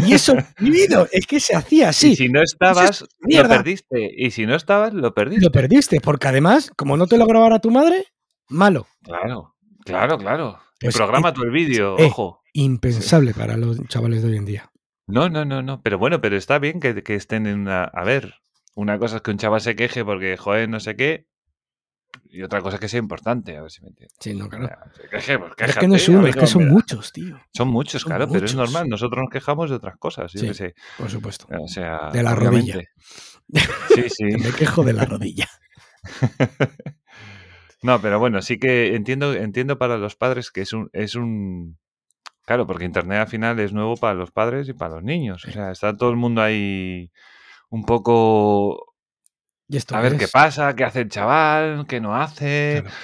Speaker 3: Y eso, vivido, es que se hacía así.
Speaker 2: Y si no estabas, lo perdiste. Y si no estabas, lo perdiste.
Speaker 3: Lo perdiste, porque además, como no te lo grabara tu madre, malo.
Speaker 2: Claro, claro, claro.
Speaker 3: Pues,
Speaker 2: programa
Speaker 3: eh,
Speaker 2: tú el vídeo,
Speaker 3: eh.
Speaker 2: ojo.
Speaker 3: Impensable para los chavales de hoy en día.
Speaker 2: No, no, no, no. Pero bueno, pero está bien que, que estén en una. A ver, una cosa es que un chaval se queje porque, joder, no sé qué. Y otra cosa es que sea importante, a ver si me entiendes.
Speaker 3: Sí, no, claro.
Speaker 2: se queje, pues
Speaker 3: es que no es uno, es que son muchos, tío.
Speaker 2: Son muchos,
Speaker 3: son
Speaker 2: claro, pero es normal. Nosotros nos quejamos de otras cosas, yo
Speaker 3: Sí.
Speaker 2: qué sé.
Speaker 3: Por supuesto.
Speaker 2: O sea,
Speaker 3: De la rodilla.
Speaker 2: Sí, sí.
Speaker 3: Me quejo de la rodilla.
Speaker 2: No, pero bueno, sí que entiendo, entiendo para los padres que es un, es un. Claro, porque internet al final es nuevo para los padres y para los niños. O sea, está todo el mundo ahí un poco.
Speaker 3: ¿Y esto
Speaker 2: A ver
Speaker 3: qué
Speaker 2: pasa, qué hace el chaval, qué no hace.
Speaker 3: Claro.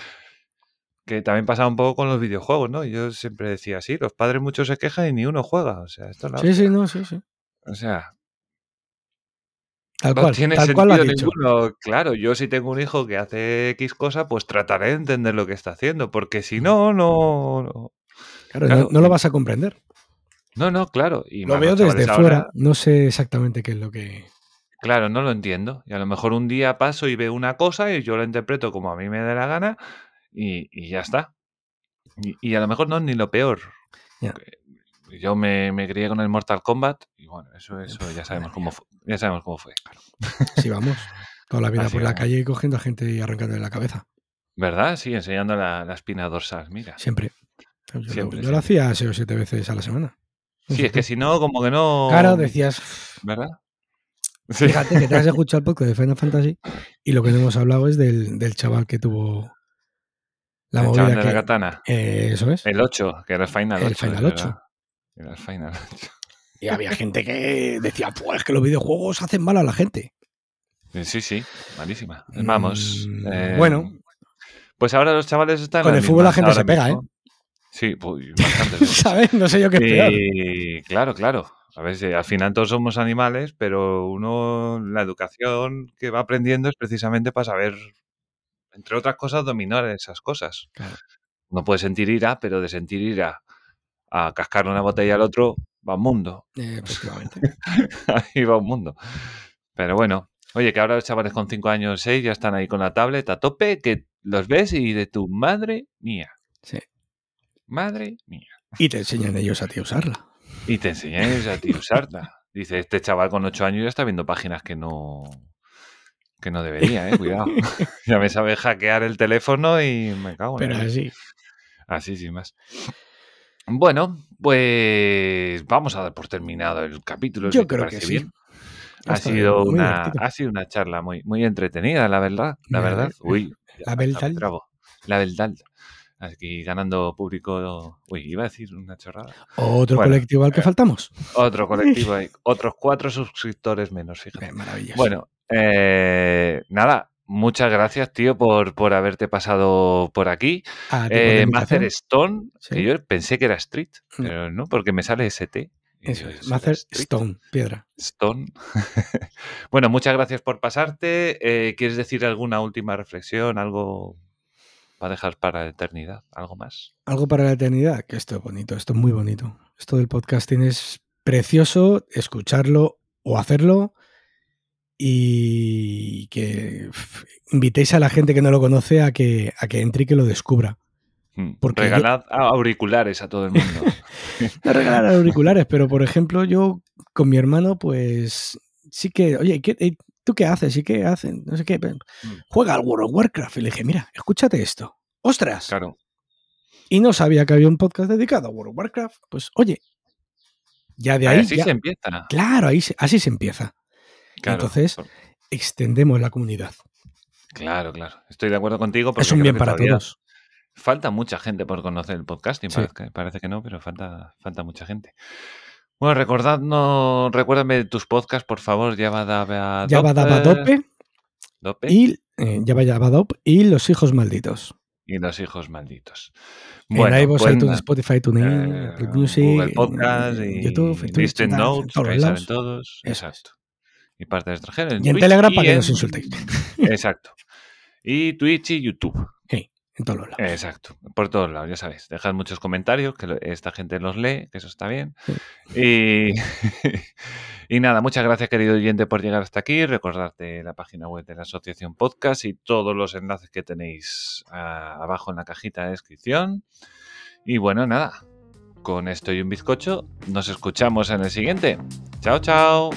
Speaker 2: Que también pasa un poco con los videojuegos, ¿no? Yo siempre decía así, los padres muchos se quejan y ni uno juega. O sea, esto es la
Speaker 3: Sí, sí, no, sí, sí.
Speaker 2: O sea,
Speaker 3: Tal
Speaker 2: no
Speaker 3: cual,
Speaker 2: tiene
Speaker 3: tal
Speaker 2: sentido ninguno. Claro, yo si tengo un hijo que hace X cosa, pues trataré de entender lo que está haciendo, porque si no, no... no-
Speaker 3: Claro,
Speaker 2: Claro,
Speaker 3: no, no lo vas a comprender.
Speaker 2: No, no, claro. Y
Speaker 3: Lo veo desde fuera,
Speaker 2: ahora,
Speaker 3: no sé exactamente qué es lo que...
Speaker 2: claro, no lo entiendo. Y a lo mejor un día paso y veo una cosa y yo la interpreto como a mí me dé la gana y, y ya está. Y, y a lo mejor no es ni lo peor. Yo me, me crié con el Mortal Kombat y bueno, eso, eso ya sabemos cómo fue. Ya sabemos cómo fue.
Speaker 3: Sí, vamos. Toda la vida
Speaker 2: Así
Speaker 3: por la calle cogiendo a gente y arrancándole la cabeza.
Speaker 2: ¿Verdad? Sí, enseñando la, la espina dorsal, mira.
Speaker 3: Siempre. Yo, lo-
Speaker 2: Siempre,
Speaker 3: yo lo
Speaker 2: siempre.
Speaker 3: hacía seis o siete veces a la semana.
Speaker 2: Sí, es que si no, como que no.
Speaker 3: Claro, decías,
Speaker 2: ¿Verdad? Sí.
Speaker 3: fíjate que te has escuchado el podcast de Final Fantasy y lo que no hemos hablado es del, del chaval que tuvo la
Speaker 2: el
Speaker 3: movida
Speaker 2: chaval de la
Speaker 3: que...
Speaker 2: katana.
Speaker 3: eh, eso es.
Speaker 2: El 8, que era el Final 8.
Speaker 3: El Final
Speaker 2: es
Speaker 3: 8.
Speaker 2: verdad. Era el Final 8.
Speaker 3: Y había gente que decía, pues es que los videojuegos hacen mal a la gente.
Speaker 2: Sí, sí, malísima. Vamos.
Speaker 3: Mm,
Speaker 2: eh,
Speaker 3: bueno.
Speaker 2: Pues ahora los chavales están.
Speaker 3: Con el fútbol la gente se pega, ¿eh?
Speaker 2: Sí, pues, bastantes veces.
Speaker 3: ¿Sabes? No sé yo qué es peor.
Speaker 2: Y claro, claro. A ver, si al final todos somos animales, pero uno, la educación que va aprendiendo es precisamente para saber, entre otras cosas, dominar esas cosas.
Speaker 3: Claro.
Speaker 2: No puede sentir ira, pero de sentir ira a cascarle una botella al otro, va un mundo.
Speaker 3: Eh, efectivamente.
Speaker 2: ahí va un mundo. Pero bueno, oye, que ahora los chavales con 5 años, 6 ya están ahí con la tablet a tope, que los ves y de tu madre mía,
Speaker 3: Sí.
Speaker 2: Madre mía.
Speaker 3: Y te enseñan ellos a ti a usarla.
Speaker 2: Y te enseñáis a ti a usarla. Dice, este chaval con 8 años ya está viendo páginas que no que no debería, eh, cuidado. ya me sabe hackear el teléfono y me cago en
Speaker 3: Pero
Speaker 2: él.
Speaker 3: así.
Speaker 2: Así sin más. Bueno, pues vamos a dar por terminado el capítulo.
Speaker 3: Yo creo que sí.
Speaker 2: bien.
Speaker 3: Ha
Speaker 2: sido, una,
Speaker 3: divertido.
Speaker 2: ha sido una charla muy, muy entretenida, la verdad. La
Speaker 3: La
Speaker 2: verdad.
Speaker 3: ver-
Speaker 2: Uy,
Speaker 3: la verdad.
Speaker 2: La verdad. Aquí ganando público. Uy, iba a decir una chorrada.
Speaker 3: Otro
Speaker 2: Bueno,
Speaker 3: colectivo al que
Speaker 2: eh,
Speaker 3: faltamos.
Speaker 2: Otro colectivo ahí. Otros cuatro suscriptores menos, fíjate.
Speaker 3: Eh, maravilloso.
Speaker 2: Bueno, eh, nada. Muchas gracias, tío, por, por haberte pasado por aquí.
Speaker 3: A ti por la
Speaker 2: Eh,
Speaker 3: invitación.
Speaker 2: Master Stone,
Speaker 3: Sí.
Speaker 2: que yo pensé que era Street,
Speaker 3: Mm.
Speaker 2: pero no, porque me sale ST.
Speaker 3: Eso es.
Speaker 2: ¿será
Speaker 3: Macer
Speaker 2: Street?
Speaker 3: Stone, piedra.
Speaker 2: Stone. bueno, muchas gracias por pasarte. ¿Quieres decir alguna última reflexión? ¿Algo para dejar para la eternidad? ¿Algo más?
Speaker 3: Algo para la eternidad, que esto es bonito, esto es muy bonito. Esto del podcasting es precioso, escucharlo o hacerlo y que invitéis a la gente que no lo conoce a que, a que entre y que lo descubra.
Speaker 2: Mm,
Speaker 3: Porque
Speaker 2: Regalad a- auriculares a todo el mundo.
Speaker 3: No regalar auriculares, pero por ejemplo, yo con mi hermano, pues sí que, oye, ¿qué- ¿tú qué haces? ¿Y qué hacen? No sé qué. pero Juega al World of Warcraft. Y le dije, mira, escúchate esto. ¡Ostras!
Speaker 2: claro.
Speaker 3: Y no sabía que había un podcast dedicado a World of Warcraft. Pues oye, ya de ahí.
Speaker 2: Así
Speaker 3: ya-
Speaker 2: se empieza.
Speaker 3: Claro, ahí se- así se empieza.
Speaker 2: Claro.
Speaker 3: Entonces, extendemos la comunidad.
Speaker 2: Claro, claro. Estoy de acuerdo contigo.
Speaker 3: Es un bien para todos.
Speaker 2: Falta mucha gente por conocer el podcasting.
Speaker 3: Sí.
Speaker 2: Parece, que, parece que no, pero falta, falta mucha gente. Bueno, recordadnos, recuérdame tus podcasts, por favor. Java Daba
Speaker 3: Java Daba Dope
Speaker 2: Dope
Speaker 3: y eh, Dope y Los Hijos Malditos.
Speaker 2: y los hijos malditos.
Speaker 3: en iVoox,
Speaker 2: pues
Speaker 3: iTunes, Spotify, TuneIn,
Speaker 2: eh,
Speaker 3: Apple Music,
Speaker 2: Google Podcast
Speaker 3: eh,
Speaker 2: y
Speaker 3: YouTube, en Twitch, en en
Speaker 2: Notes,
Speaker 3: todos lados.
Speaker 2: todos. Exacto. Y parte de extranjero.
Speaker 3: Y en
Speaker 2: Twitch
Speaker 3: Telegram para que
Speaker 2: en-
Speaker 3: nos insultéis.
Speaker 2: Exacto. Y Twitch y YouTube.
Speaker 3: En todos los lados.
Speaker 2: Exacto, por todos lados, ya sabéis. Dejad muchos comentarios, que esta gente los lee, que eso está bien. Y, y nada, muchas gracias, querido oyente, por llegar hasta aquí. Recordarte la página web de la Asociación Podcast y todos los enlaces que tenéis ah, abajo en la cajita de descripción. Y bueno, nada, con esto y un bizcocho, nos escuchamos en el siguiente. Chao, chao.